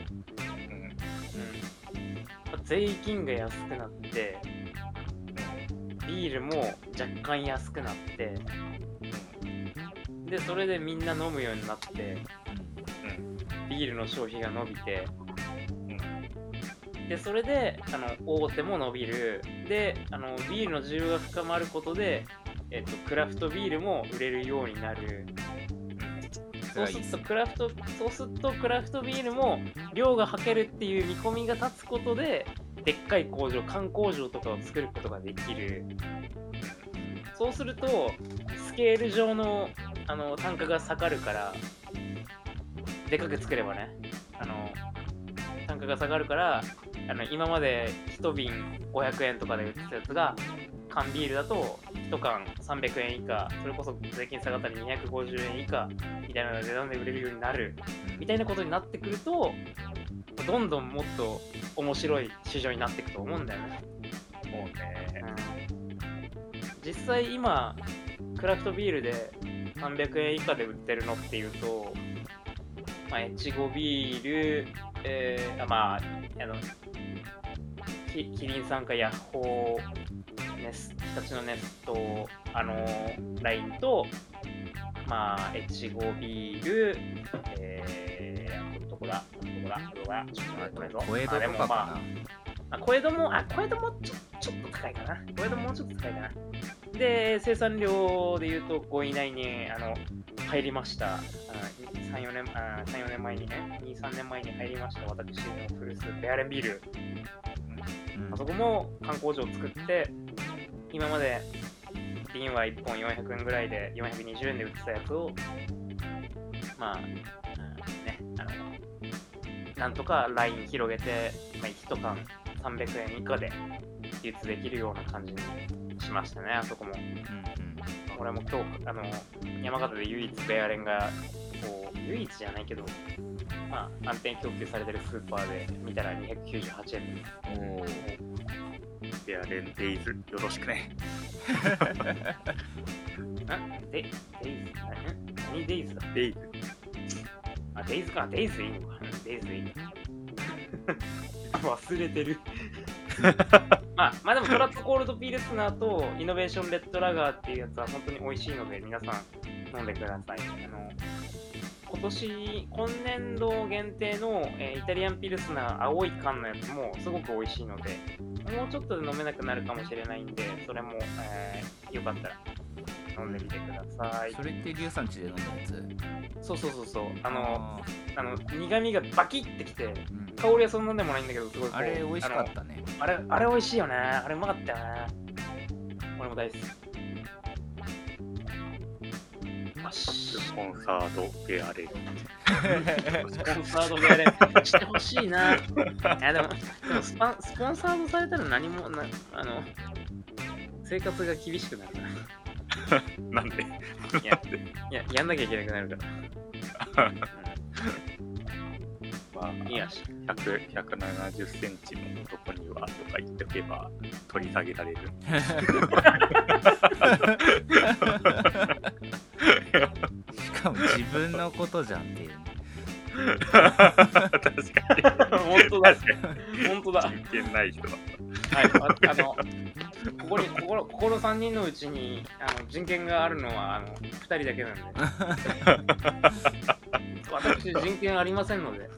税金が安くなってビールも若干安くなってでそれでみんな飲むようになってビールの消費が伸びてでそれであの大手も伸びる。であのビールの需要が深まることで、えっと、クラフトビールも売れるようになる。そうするとクラフトそうするとクラフトビールも量がはけるっていう見込みが立つことででっかい工場缶工場とかを作ることができる。そうするとスケール上のあの単価が下がるからでかく作ればねあの単価が下がるからあの今まで1瓶500円とかで売ってたやつが缶ビールだと1缶300円以下それこそ税金下がったり250円以下みたいな値段で売れるようになるみたいなことになってくるとどんどんもっと面白い市場になっていくと思うんだよね、もうね、実際今クラフトビールで300円以下で売ってるのっていうと、まあ、越後ビール、えー、あまああのキキリンさんかヤッホーネス日立のネストあのラインとまあ越後ビールえー、どこだどこだどこだちょっと待ってこれぞ小江戸あでもまああ、小江戸も、あ、小江戸もちょちょっと高いかな。小江戸もうちょっと高いかな。で、生産量で言うと5位以内にあの入りました。あ3、4年あ3 4年前にね、2、3年前に入りました。私の古巣、ベアレンビール。うんあそこも観光場を作って、今まで瓶は1本400円ぐらいで、420円で売ってたやつを、まあ、うんね、あの、なんとかライン広げて、まあ、1缶300円以下で流通できるような感じにしましたね、あそこも。うん俺も今日、あの、山形で唯一ベアレンが、唯一じゃないけど、まあ、安定供給されてるスーパーで見たら298円。うんおおベアレンデイズ、よろしくね。あデデイズ何何デイズだ？デイズ。あ、デイズか。デイズでいいのか。うんデイズでいい。忘れてる。まあ、まあでもトラップコールドピールスナーとイノベーションレッドラガーっていうやつは本当に美味しいので皆さん飲んでください。あの今年、今年度限定の、えーイタリアンピルスナー青い缶のやつもすごく美味しいので、もうちょっとで飲めなくなるかもしれないんで、それも、えーよかったら飲んでみてください。それって硫酸地で飲んだやつ？そうそうそうそう。ああの、あの苦味がバキってきて、ーうん香りはそんなんでもないんだけど、すごいあれ美味しかったねあれ、あれ美味しいよね。あれうまかったよね。俺も大好き。スポンサードベアレン。スポンサードであれしてほしいな。いやでも、でもスパンスポンサードされたら何もな、あの、生活が厳しくなるな。なんで？いや、いや、やんなきゃいけなくなるから。まあ、うん、いいやし。100 170センチの男にはとか言っておけば取り下げられる。しかも自分のことじゃんっていうね確かに。本当だ。確か本当だ。に。人権ない人だ。はい、ああの、ここに、ここの、ここの3人のうちに、あの、人権があるのは、あの、2人だけなんで。私、人権ありませんので。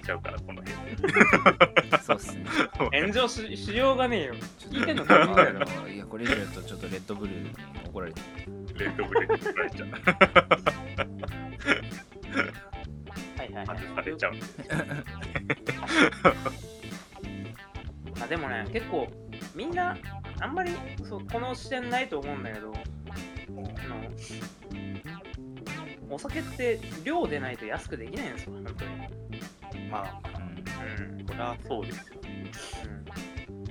しちゃうから、この辺で。そうっすね 炎上ししようがねえよ。ちょっと聞いてんのかないやこれ以上やるとちょっとレッドブルに怒られてレッドブルに取られちゃう。はいはい、はい外されちゃうんで。ま あ、でもね、結構、みんな、あんまりそうこの視点ないと思うんだけど、あのお酒って量でないと安くできないんですよ、本当に。まあ、うんそりゃそうですよね。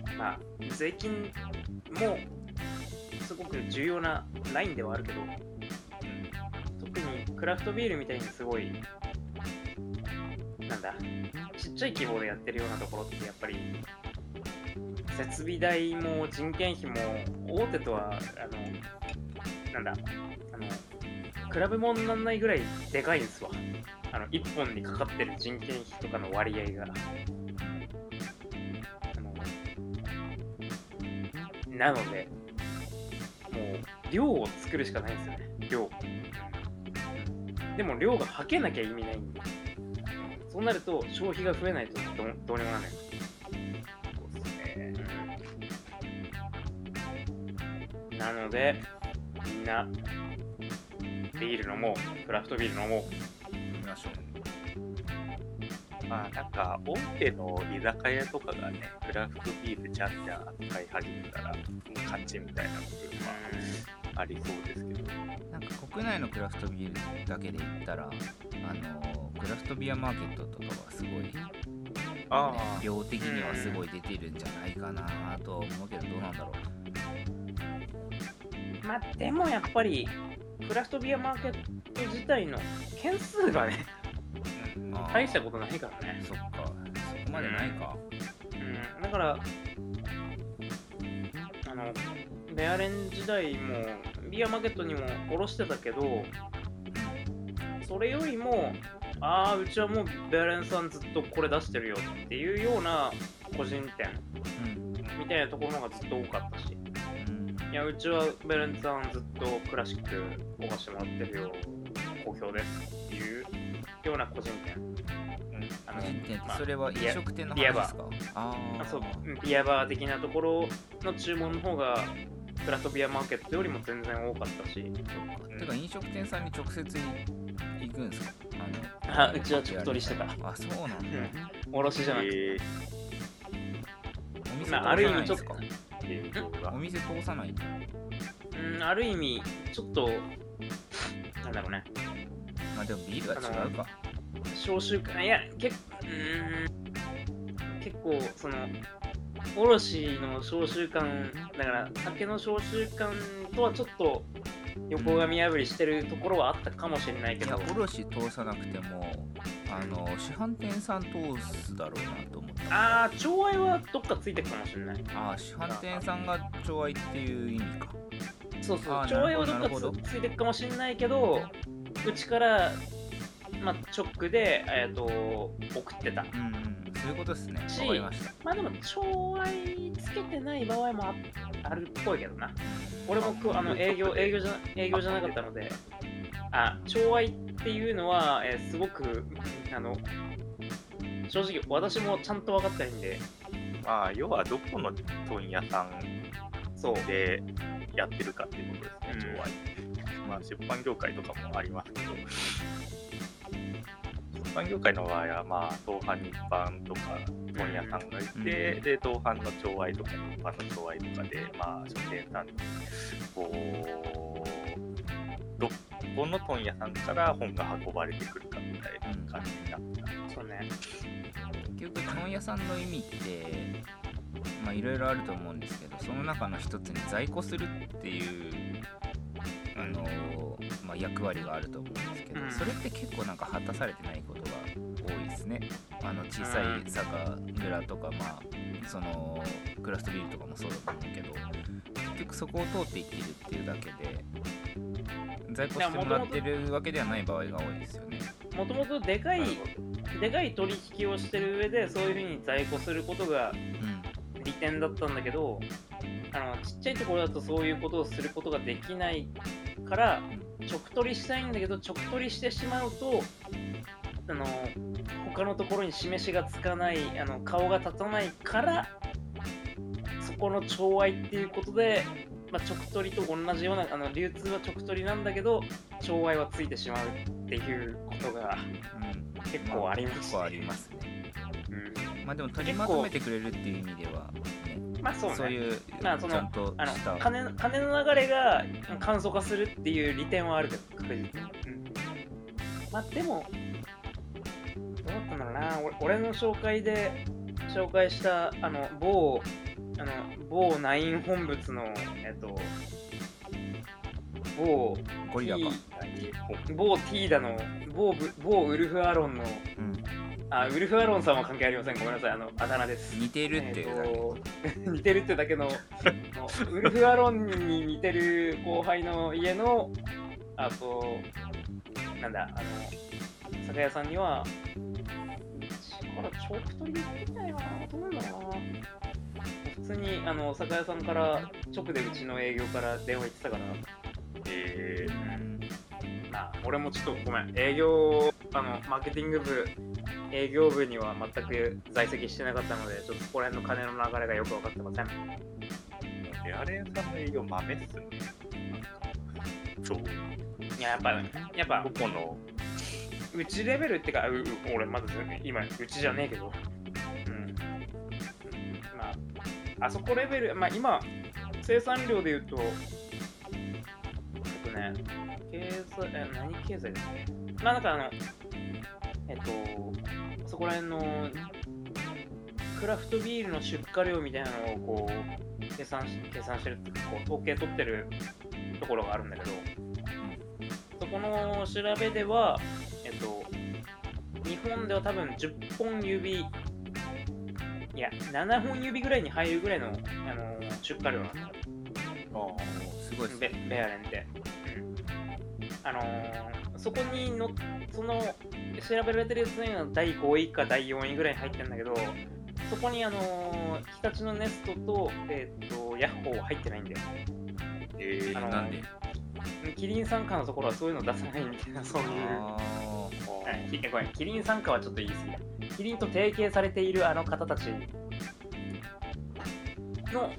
うんまあ、税金もすごく重要なラインではあるけど、特にクラフトビールみたいにすごい、なんだ、ちっちゃい規模でやってるようなところってやっぱり、設備代も人件費も大手とは、あの、なんだ、あの、比べ物にならないぐらいでかいんですわ。あの、1本にかかってる人件費とかの割合が。なので、もう、量を作るしかないんですよね。量。でも、量がはけなきゃ意味ないんで。そうなると、消費が増えないとどどうにもならない。ね。なので、みんな、ビール飲もう。クラフトビール飲もう。みましょうまあ、なんか、大手の居酒屋とかがね、クラフトビールじゃんじゃん扱い始めたら、もう勝ちみたいな部分はありそうですけど、なんか国内のクラフトビールだけで言ったらあのクラフトビアマーケットとかはすごい、ね、あ量的にはすごい出てるんじゃないかなとは思うけどどうなんだろまあ、でもやっぱり、クラフトビアマーケット自体の件数がね、大したことないからね。そっか。そこまでないか。うん、だから、あの、ベアレン時代も、ビアマーケットにも卸してたけど、それよりも、ああ、うちはもうベアレンさんずっとこれ出してるよっていうような個人店うんみたいなところの方がずっと多かったし、うん。いや、うちはベアレンさんずっとクラシックお貸してもらってるよ、好評ですっていうような個人店。あ個人店ってまあそれは飲食店の話ですか？あー。あビアバー的なところの注文の方がクラフトビアマーケットよりも全然多かったし。そっかてか飲食店さんに直接い行くんですか？あのあうちは直取りしてた。あそうなんだ、卸じゃなくて、えお店あある意味ちょっと。お店通さないうん、ある意味ちょっとなんだろうね。まあでもビールは違うか。消召集感いや結うーん。結構その卸の召集感だから酒の召集感とはちょっと横髪破りしてるところはあったかもしれないけど、いや卸通さなくてもあの市販店さん通すだろうなと思った。ああ調和はどっかついてるかもしれない。ああ市販店さんが調和っていう意味か。そうそう調和はどっかつついてるかもしれないけどうちからまあ直で、えー、と送ってた。うんうん。そういうことですね。しわかりました。まあでも調和つけてない場合もああるっぽいけどな。俺もくあの営業営業じゃ営業じゃなかったので、あ、調和っていうのは、えーすごく、あの、正直私もちゃんと分かってないんで、まあ、要はどこの問屋さんそう、でやってるかっていうことですね、うん。調和まあ、出版業界とかもありますけど、出版業界の場合は、まあ、東販日版とか問屋さんがいて、うんで、東販の調愛とか日版の調愛とかで、まあ、書店さんに、こう、どこの問屋さんから本が運ばれてくるかみたいな感じになってたそうね。結局問屋さんの意味ってまあいろいろあると思うんですけどその中の一つに在庫するっていうあのまあ、役割があると思うんですけど、うん。それって結構なんか果たされてないことが多いですね。あの小さい酒蔵とかまあそのクラフトビールとかもそうだと思うけど結局そこを通っていってるっていうだけで在庫してもらってるわけではない場合が多いですよね。もともとでかいでかい取引をしてる上で、そういうふうに在庫することがうん。利点だったんだけど、あのちっちゃいところだとそういうことをすることができないから、直取りしたいんだけど、直取りしてしまうと、あの他のところに示しがつかない、あの顔が立たないから、そこの調愛っていうことで、まあ、直取りと同じようなあの流通は直取りなんだけど、調愛はついてしまうっていうことが、うん。結構ありますね。結構ありますね。うんまあでも取りまとめてくれるっていう意味では、ね、まあそうね。そういうまあそのちゃんとあのした。金の金の流れが簡素化するっていう利点はあるけど、確実に。うん、まあでも、どうだったんだろうな、俺俺の紹介で紹介したあの某あの某ナイン本物の、えっと、某ゴリラか、某ティーダの某ブ某ウルフ・アロンの、うん、あ、ウルフ・アロンさんは関係ありません。ごめんなさい、あの、あだ名です。似てるっていうだけ、えーと 似てるってだけのウルフ・アロンに似てる後輩の家のあとなんだあの酒屋さんにはこれチョーク取りみたいな。どうなんだろうな。普通にあの酒屋さんから直でうちの営業から電話行ってたから。えうんまあ俺もちょっとごめん営業あのマーケティング部営業部には全く在籍してなかったのでちょっとそこら辺の金の流れがよく分かってませんー、レアレンさんの営業豆っすね。そう。いややっぱやっぱどこのうちレベルってか、うう俺まだ今、うちじゃねえけど、うん。まあ、あそこレベル、まあ今、生産量で言うと、えっとね、経済、え何経済ですね。まあなんかあの、えっと、そこら辺の、クラフトビールの出荷量みたいなのをこう、計算し計算してるこう統計取ってるところがあるんだけど、そこの調べでは、えっと、日本では多分10本指、いや、7本指ぐらいに入るぐらいの、あの出荷量なんですよ、すごいですベベアレンって。うんあのーそこにの、その、調べられてるやつには第5位か第4位ぐらいに入ってるんだけど、そこに、あのー日立のネストと、えっと、ヤッホーは入ってないんだよ。えーあのーなんで？キリン参加のところはそういうの出さないみたいな、そういう。キリン参加はちょっと言い過ぎだ。キリンと提携されているあの方たちの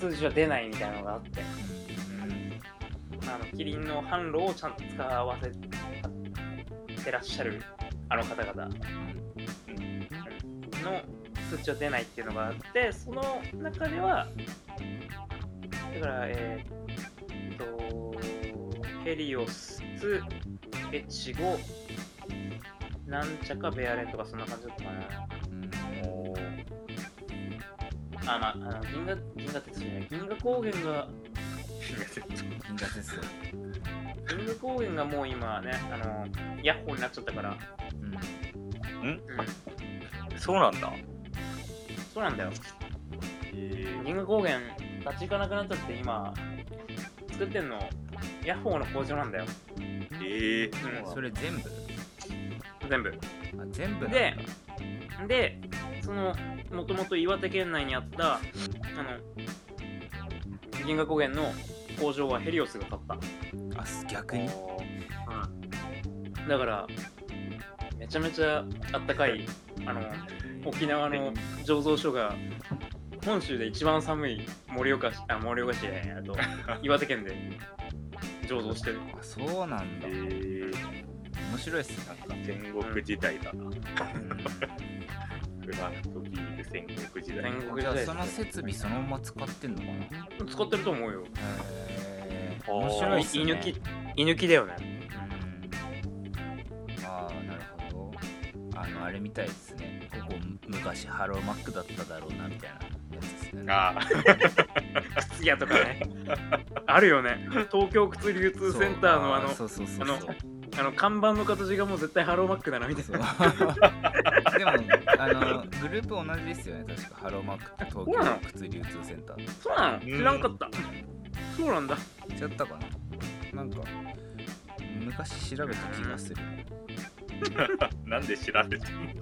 数字は出ないみたいなのがあって、あのキリンの販路をちゃんと使わせてらっしゃるあの方々の数値は出ないっていうのがあって、その中では、だから、えーっと、ヘリオス、エチゴ、なんちゃかベアレンとかそんな感じだったかな。あ、まあ、あの銀河、銀河鉄道じゃない、銀河高原が、銀河鉄道銀河高原がもう今ね、あの、ヤッホーになっちゃったから、うん。うん、そうなんだ。そうなんだよ。え銀河高原立ち行かなくなっちゃって今、作ってんの、ヤッホーの工場なんだよ。ー、えー、うん。それ全部？全部。あ全部なんだ。でで、その、もともと岩手県内にあった、あの、銀河高原の工場はヘリオスが買った。あす逆に？おーだから、めちゃめちゃあったかい、あの、沖縄の醸造所が、本州で一番寒い盛岡市、あ、盛岡市じゃないあと、岩手県で醸造してる。あそうなんだえー、面白いっすねなんか戦国時代だな。うんクラフトビール戦国時代。戦国時じゃあ代その設備そのまま使ってんのかな？使ってると思うよ。へーあー面白いっすね居抜き、居抜きだよね。うんああなるほどあのあれみたいですねここ昔ハローマックだっただろうなみたいなやつですねあ靴屋とかね。あるよね。東京靴流通センターのあの、そうそうそうあそうあの看板の形がもう絶対ハローマックだなみたいそう。な。でもあのグループ同じですよね確か。ハローマックと東京靴流通センター。そうなの知らんかった。そうなんだ。違ったかな？なんか昔調べた気がする。あ、なんで調べてんの？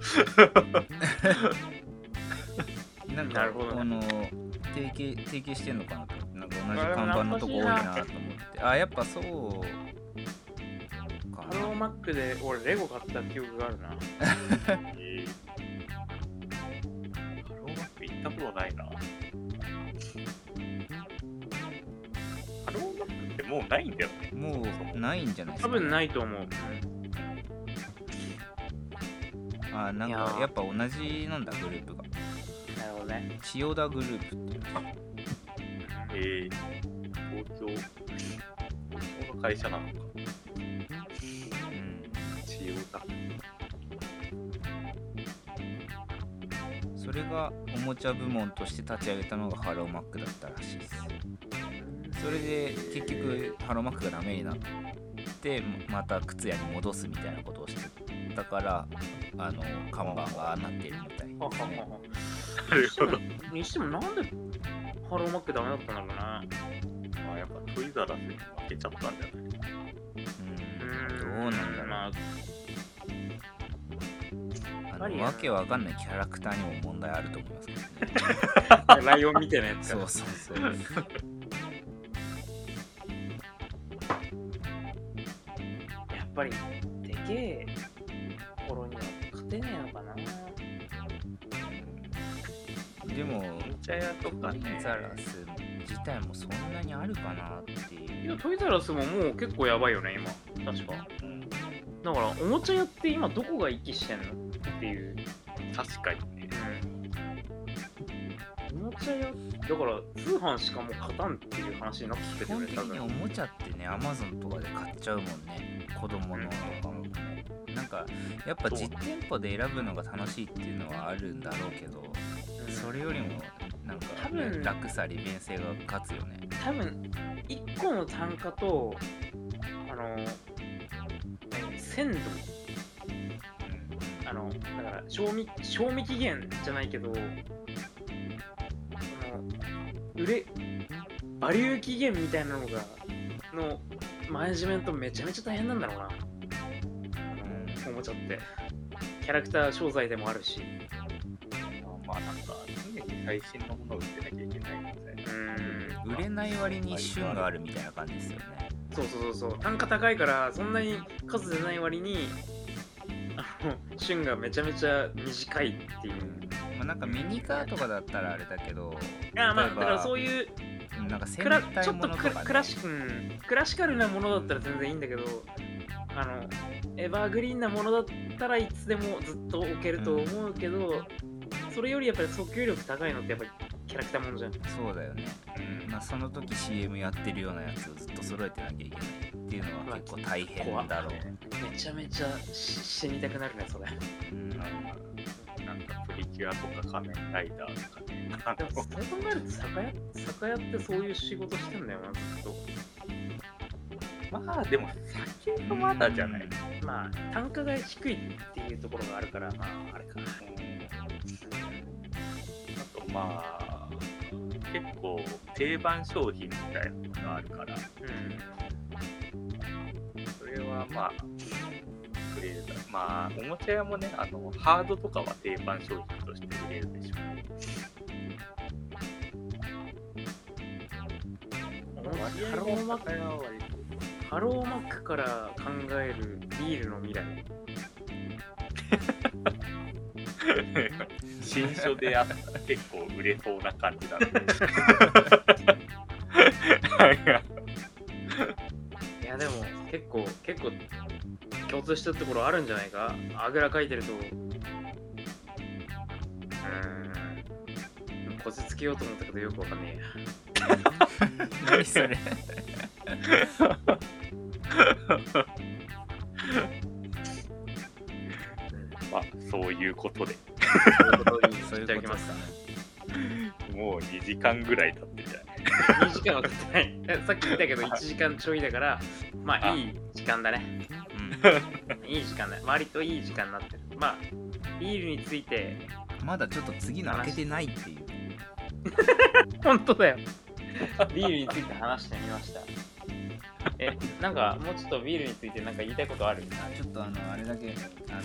なんかなるほどね。あの提携提携してんのかなと。思ってなんか同じ看板のとこ多いなと思って。あやっぱそうかハローマックで俺レゴ買った記憶があるな。えー、ハローマック行ったことないな。ハローマックってもうないんだよね。もうないんじゃないですか、多分ないと思う。あなんいやーかやっぱ同じなんだグループがなるほどね。千代田グループっていうえー、東京、東京の会社なのか。うん千代田。それがおもちゃ部門として立ち上げたのがハローマックだったらしいですそれで結局ハローマックがダメになってまた靴屋に戻すみたいなことをしてたからあの看板がなってるみたいなるほど。にしてもなんでハローマックダメだったんだろうな。まあやっぱトイザラスに負けちゃったんじゃないうんどうなんだろう、まあ、あのわけわかんないキャラクターにも問題あると思いますけどねライオンみたいなやつかそうそうそうやっぱり、でけえ頃には勝てねえのかな。でもおもちゃ屋とかトイね。ザラス自体もそんなにあるかなっていや、いうトイザラスももう結構やばいよね、今。確か。うんだから、おもちゃ屋って今どこが息してんのっていう。確かにね。うん。おもちゃ屋、だから通販しかもう勝たんっていう話になってきて基本るよね、多分。的におもちゃってねアマゾンとかで買っちゃうもんね子供のとかもねなんかやっぱ実店舗で選ぶのが楽しいっていうのはあるんだろうけどうんそれよりもなんか、多分ね、楽さ利便性が勝つよね多分1個の単価とあの何鮮度あのだから賞味賞味期限じゃないけどその売れバリュー期限みたいなのがのマネジメントめちゃめちゃ大変なんだろうな。あのおもちゃって。キャラクター商材でもあるし。まあなんか、常に最新のものを売ってなきゃいけないみたいな。うん。売れない割に旬があるみたいな感じですよねそうそうそうそう。単価高いからそんなに数出ない割にあの旬がめちゃめちゃ短いっていう。まあ、なんかミニカーとかだったらあれだけどあまあだからそういうなんか戦クラち隊ょっとククラシ,、うん、クラシカルなものだったら全然いいんだけどあのエバーグリーンなものだったらいつでもずっと置けると思うけど、それよりやっぱり訴求力高いのってやっぱりキャラクターものじゃん。そうだよね、うん。まあ、その時 CM やってるようなやつをずっと揃えてなきゃいけないっていうのは結構大変だろう、めちゃめちゃし死にたくなるねそれ。うん。なんかプリキュアとか仮面ライダーとかでもそう考えると酒屋酒屋ってそういう仕事してんだよなずっと。のまあでも酒がまだじゃない。まあ単価が低いっていうところがあるからまああれか。あとまあ結構定番商品みたいなのがあるから、うんそれはまあ、売れるだまあ、おもちゃ屋もね、あの、ハードとかは定番商品として売れるでしょハローマックハローマックから考えるビールの未来 新書であったら結構売れそうな感じだね。いやでも結構結構共通してるところあるんじゃないか？あぐらかいてると。うーん。こじつけようと思ったけどよくわかんね何それ。まあ、そういうことで、えや そういうことにそういいうただきますかね。もう2時間ぐらい経ってんじゃない？2時間は経ってない。え さっき言ったけど1時間ちょいだからまああ。いい時間だね。う いい時間だ。ね割といい時間になってる。まあビールについてん、まだちょっと次の開けてないっていう。本当だよ。ビールについて話してみました。え、なんかもうちょっとビールについてなんか言いたいことある？あちょっとあのあれだけあの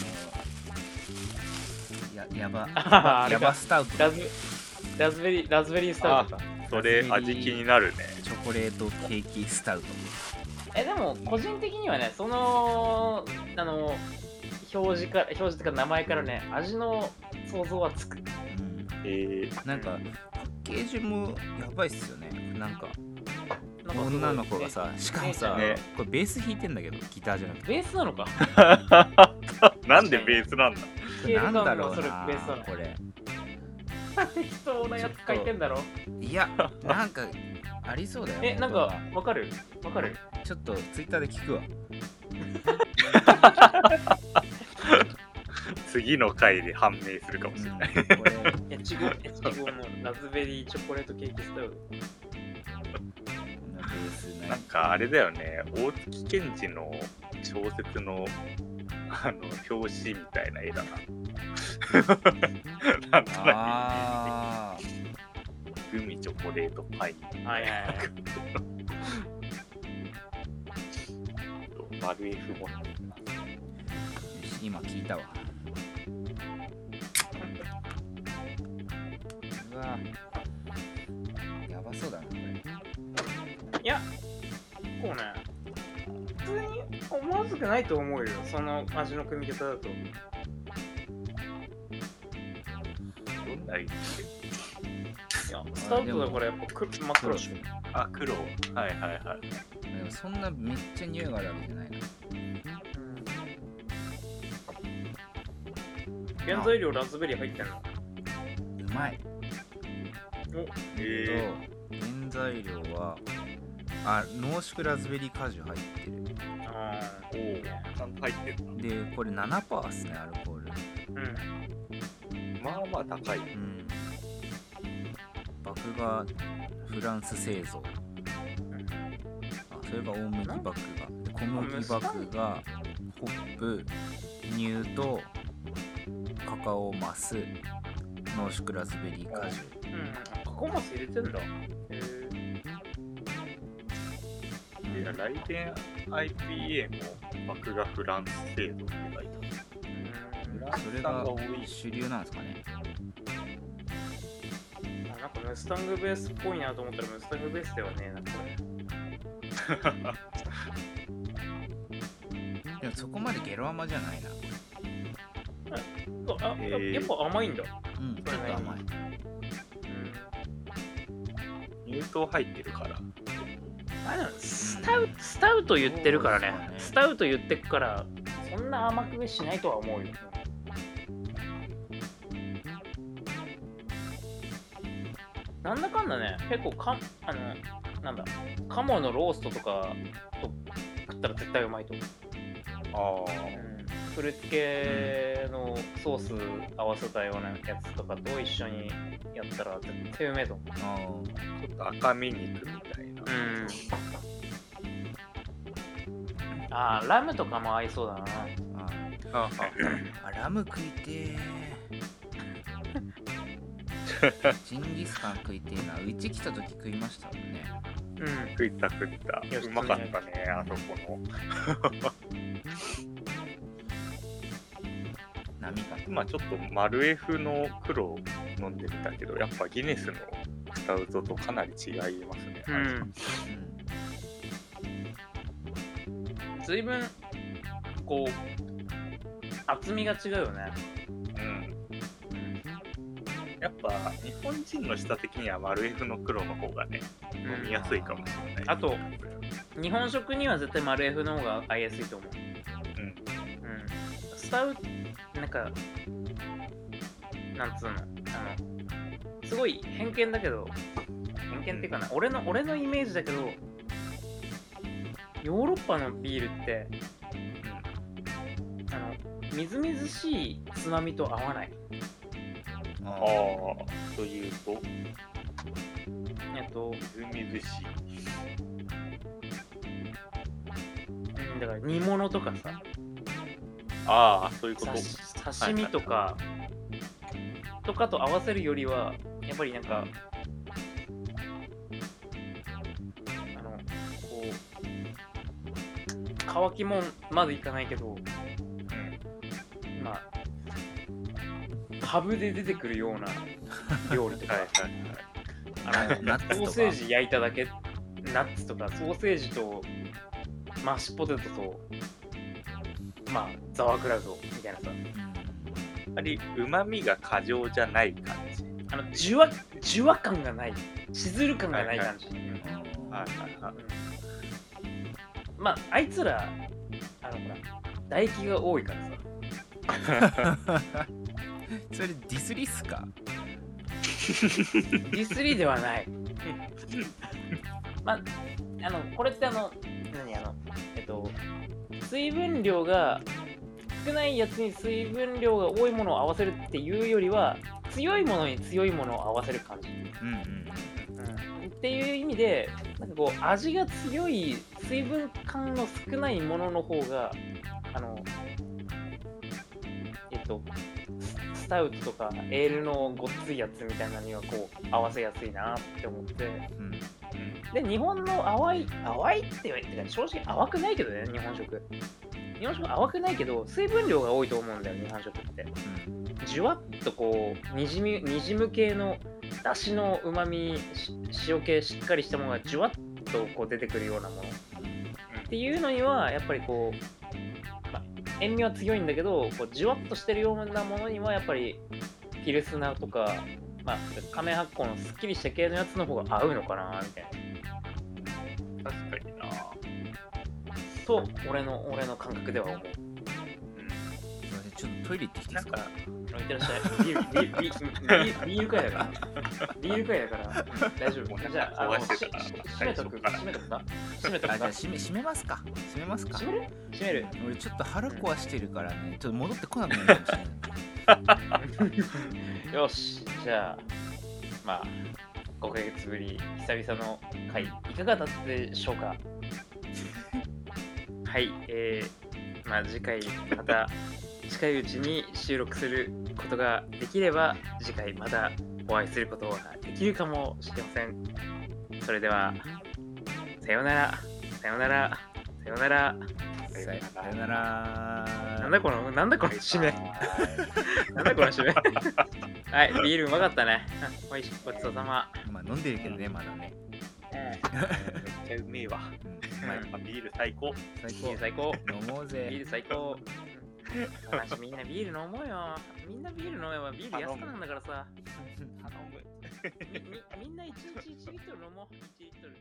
ややば。やばスタウト。ラズラズベリー、ラズベリースタウトか。それ、味気になるね。チョコレートケーキスタウト。え、でも個人的にはね、その、あの、表示から、表示とか名前からね、味の想像はつく。うん。えー、なんかパッケージもやばいっすよね。なんか女の子がさしかもさ、ね。これベース弾いてんだけどギターじゃなくて。ベースなのか。なんでベースなんだこれなんだろうそれなベースな。のこれ。適当なやつ書いてんだろいやなんかありそうだよ え、なん元かがわかる？わかる？ちょっとツイッターで聞くわ。次の回で判明するかもしれない。うんこれ。エチゴ、エチゴのラズベリーチョコレートケーキスタウト。こんなベースねなんかあれだよね、大月健二の小説のあの表紙みたいな絵だな。なんとなあくグミチョコレートパイ。はいはいはい。と丸 F も今聞いたわ。うわ。やばそうだなこれ。いや、こうね、思わずくないと思うよ、その味の組み方だと。どんな絵いや、スタートだからやっぱく真っ黒でしょ。あ、黒。はいはいはい。でもそんなめっちゃ匂いがあるわけじゃないな原材料ラズベリー入ってんの？うまいえと原材料はあ濃縮ラズベリー果汁入ってるあー、おお、ちゃんと入ってるな。でこれ7%っすねアルコールーうん。まあまあ高い。うん麦芽フランス製造あそれが大麦麦芽で小麦麦芽ホップ乳とカカオマス濃縮ラズベリー果汁うん。カカオマス入れてんだ。へいや、来年 IPA も麦芽フランス製造って書いてある。フランスそれが。主流なんですかねなんかムスタングベースっぽいなと思ったらムスタングベースではねえな、これ。でもそこまでゲロ甘じゃないなあ、へーやっぱ甘いんだ。うんちょっと甘い乳糖入ってるから。スタウスタウト言ってるからね、ね、スタウト言ってくからそんな甘くしないとは思うよ。なんだかんだね結構かあのなんだ鴨のローストとかと食ったら絶対うまいと思う。ああ、うん。フルーツ系のソース合わせたようなやつとかと一緒にやったら絶対うめえと思う。ああ、ちょっと赤身肉みたいな。うん。あーラムとかも合いそうだな。ーあ あラム食いてー ジンギスカン食いてえなうち来た時食いましたもんねうん。食った食ったよし。うまかったね、あそこの。今ちょっとマルエフの黒飲んでみたけど、やっぱギネスのスタウトとかなり違いますね。うん。うん随分、こう、厚みが違うよね。うん。やっぱ日本人の舌的にはマルエフの黒の方がね、飲みやすいかもしれない。あと、日本食には絶対マルエフの方が合いやすいと思う。うん。うん。スタウなんか、なんつうの、あの、すごい偏見だけど、偏見っていうかな、俺の、俺のイメージだけど、ヨーロッパのビールって、あの、みずみずしいつまみと合わない。あああ、というと、えっと、みずみずしい。うんだから煮物とかさ、ああ、そういうこと。刺刺身とか、とかと合わせるよりは、やっぱりなんか、あの、こう、乾きもんまでいかないけど、うん。まあ、ハブで出てくるような 料理とか、はい。あのソーセージ焼いただけ、ナッツとか、ソーセージとマッシュポテトと、まあ、ザワークラウドみたいなさ、やっぱりうまみが過剰じゃない感じ。あの、じゅわ、じゅわ感がない、しずる感がない感じ。はいはいはい。うんまあ、あいつら、あの、ほら、唾液が多いからさ、それディスリっすか？ディスリではない。まあ、あの、これってあの、何あの、えっと、水分量が少ないやつに水分量が多いものを合わせるっていうよりは、強いものに強いものを合わせる感じ。うんうんうん、っていう意味で、なんかこう、味が強い、水分感の少ないものの方が、あの、えっと、スタウトとかエールのごっついやつみたいなのにはこう合わせやすいなって思ってうんで日本の淡い淡いって言われて正直淡くないけどね日本食。日本食淡くないけど水分量が多いと思うんだよ日本食って。じゅわっとこうにじみにじむ系のだしのうまみ塩系しっかりしたものがじゅわっとこう出てくるようなもの。っていうのにはやっぱりこう、まあ、塩味は強いんだけどこうじゅわっとしてるようなものにはやっぱりピルスナーとか、まあ、亀発酵のすっきりした系のやつの方が合うのかなみたいな。確かにな。と俺の俺の感覚では思う。ちょっとトイレ行ってきていいですか？なんか、いってらっしゃい。ビール、ビール、ビール、会だから。ビール会だから、大丈夫。じゃあ、あの、閉めとく閉めとく。か。閉めとくか？あじゃあ閉め閉めますか？閉めますか？閉める？閉める。俺ちょっと腹壊してるからね。ちょっと戻ってこなくなるかもしれない よし、じゃあ、まあ、5ヶ月ぶり、久々の回、いかがだったでしょうか？はい、えー、まあ次回、また近いうちに収録することができれば、次回またお会いすることができるかもしれません。それでは、さようなら、さようなら、ようなら。さよならなんだこの、なんだこの締め。なんだこの締め。はい、ビールうまかったね。おいしごちそうさま。まあ飲んでるけどねまだねめっちゃうめえわ。うんビール最高。最ビール最高。高飲もうビーぜル最高。マジみんなビール飲もうよ。みんなビール飲めばビール安くなんだからさ。頼む。みみみんな1日1リットル飲もう。1リットル。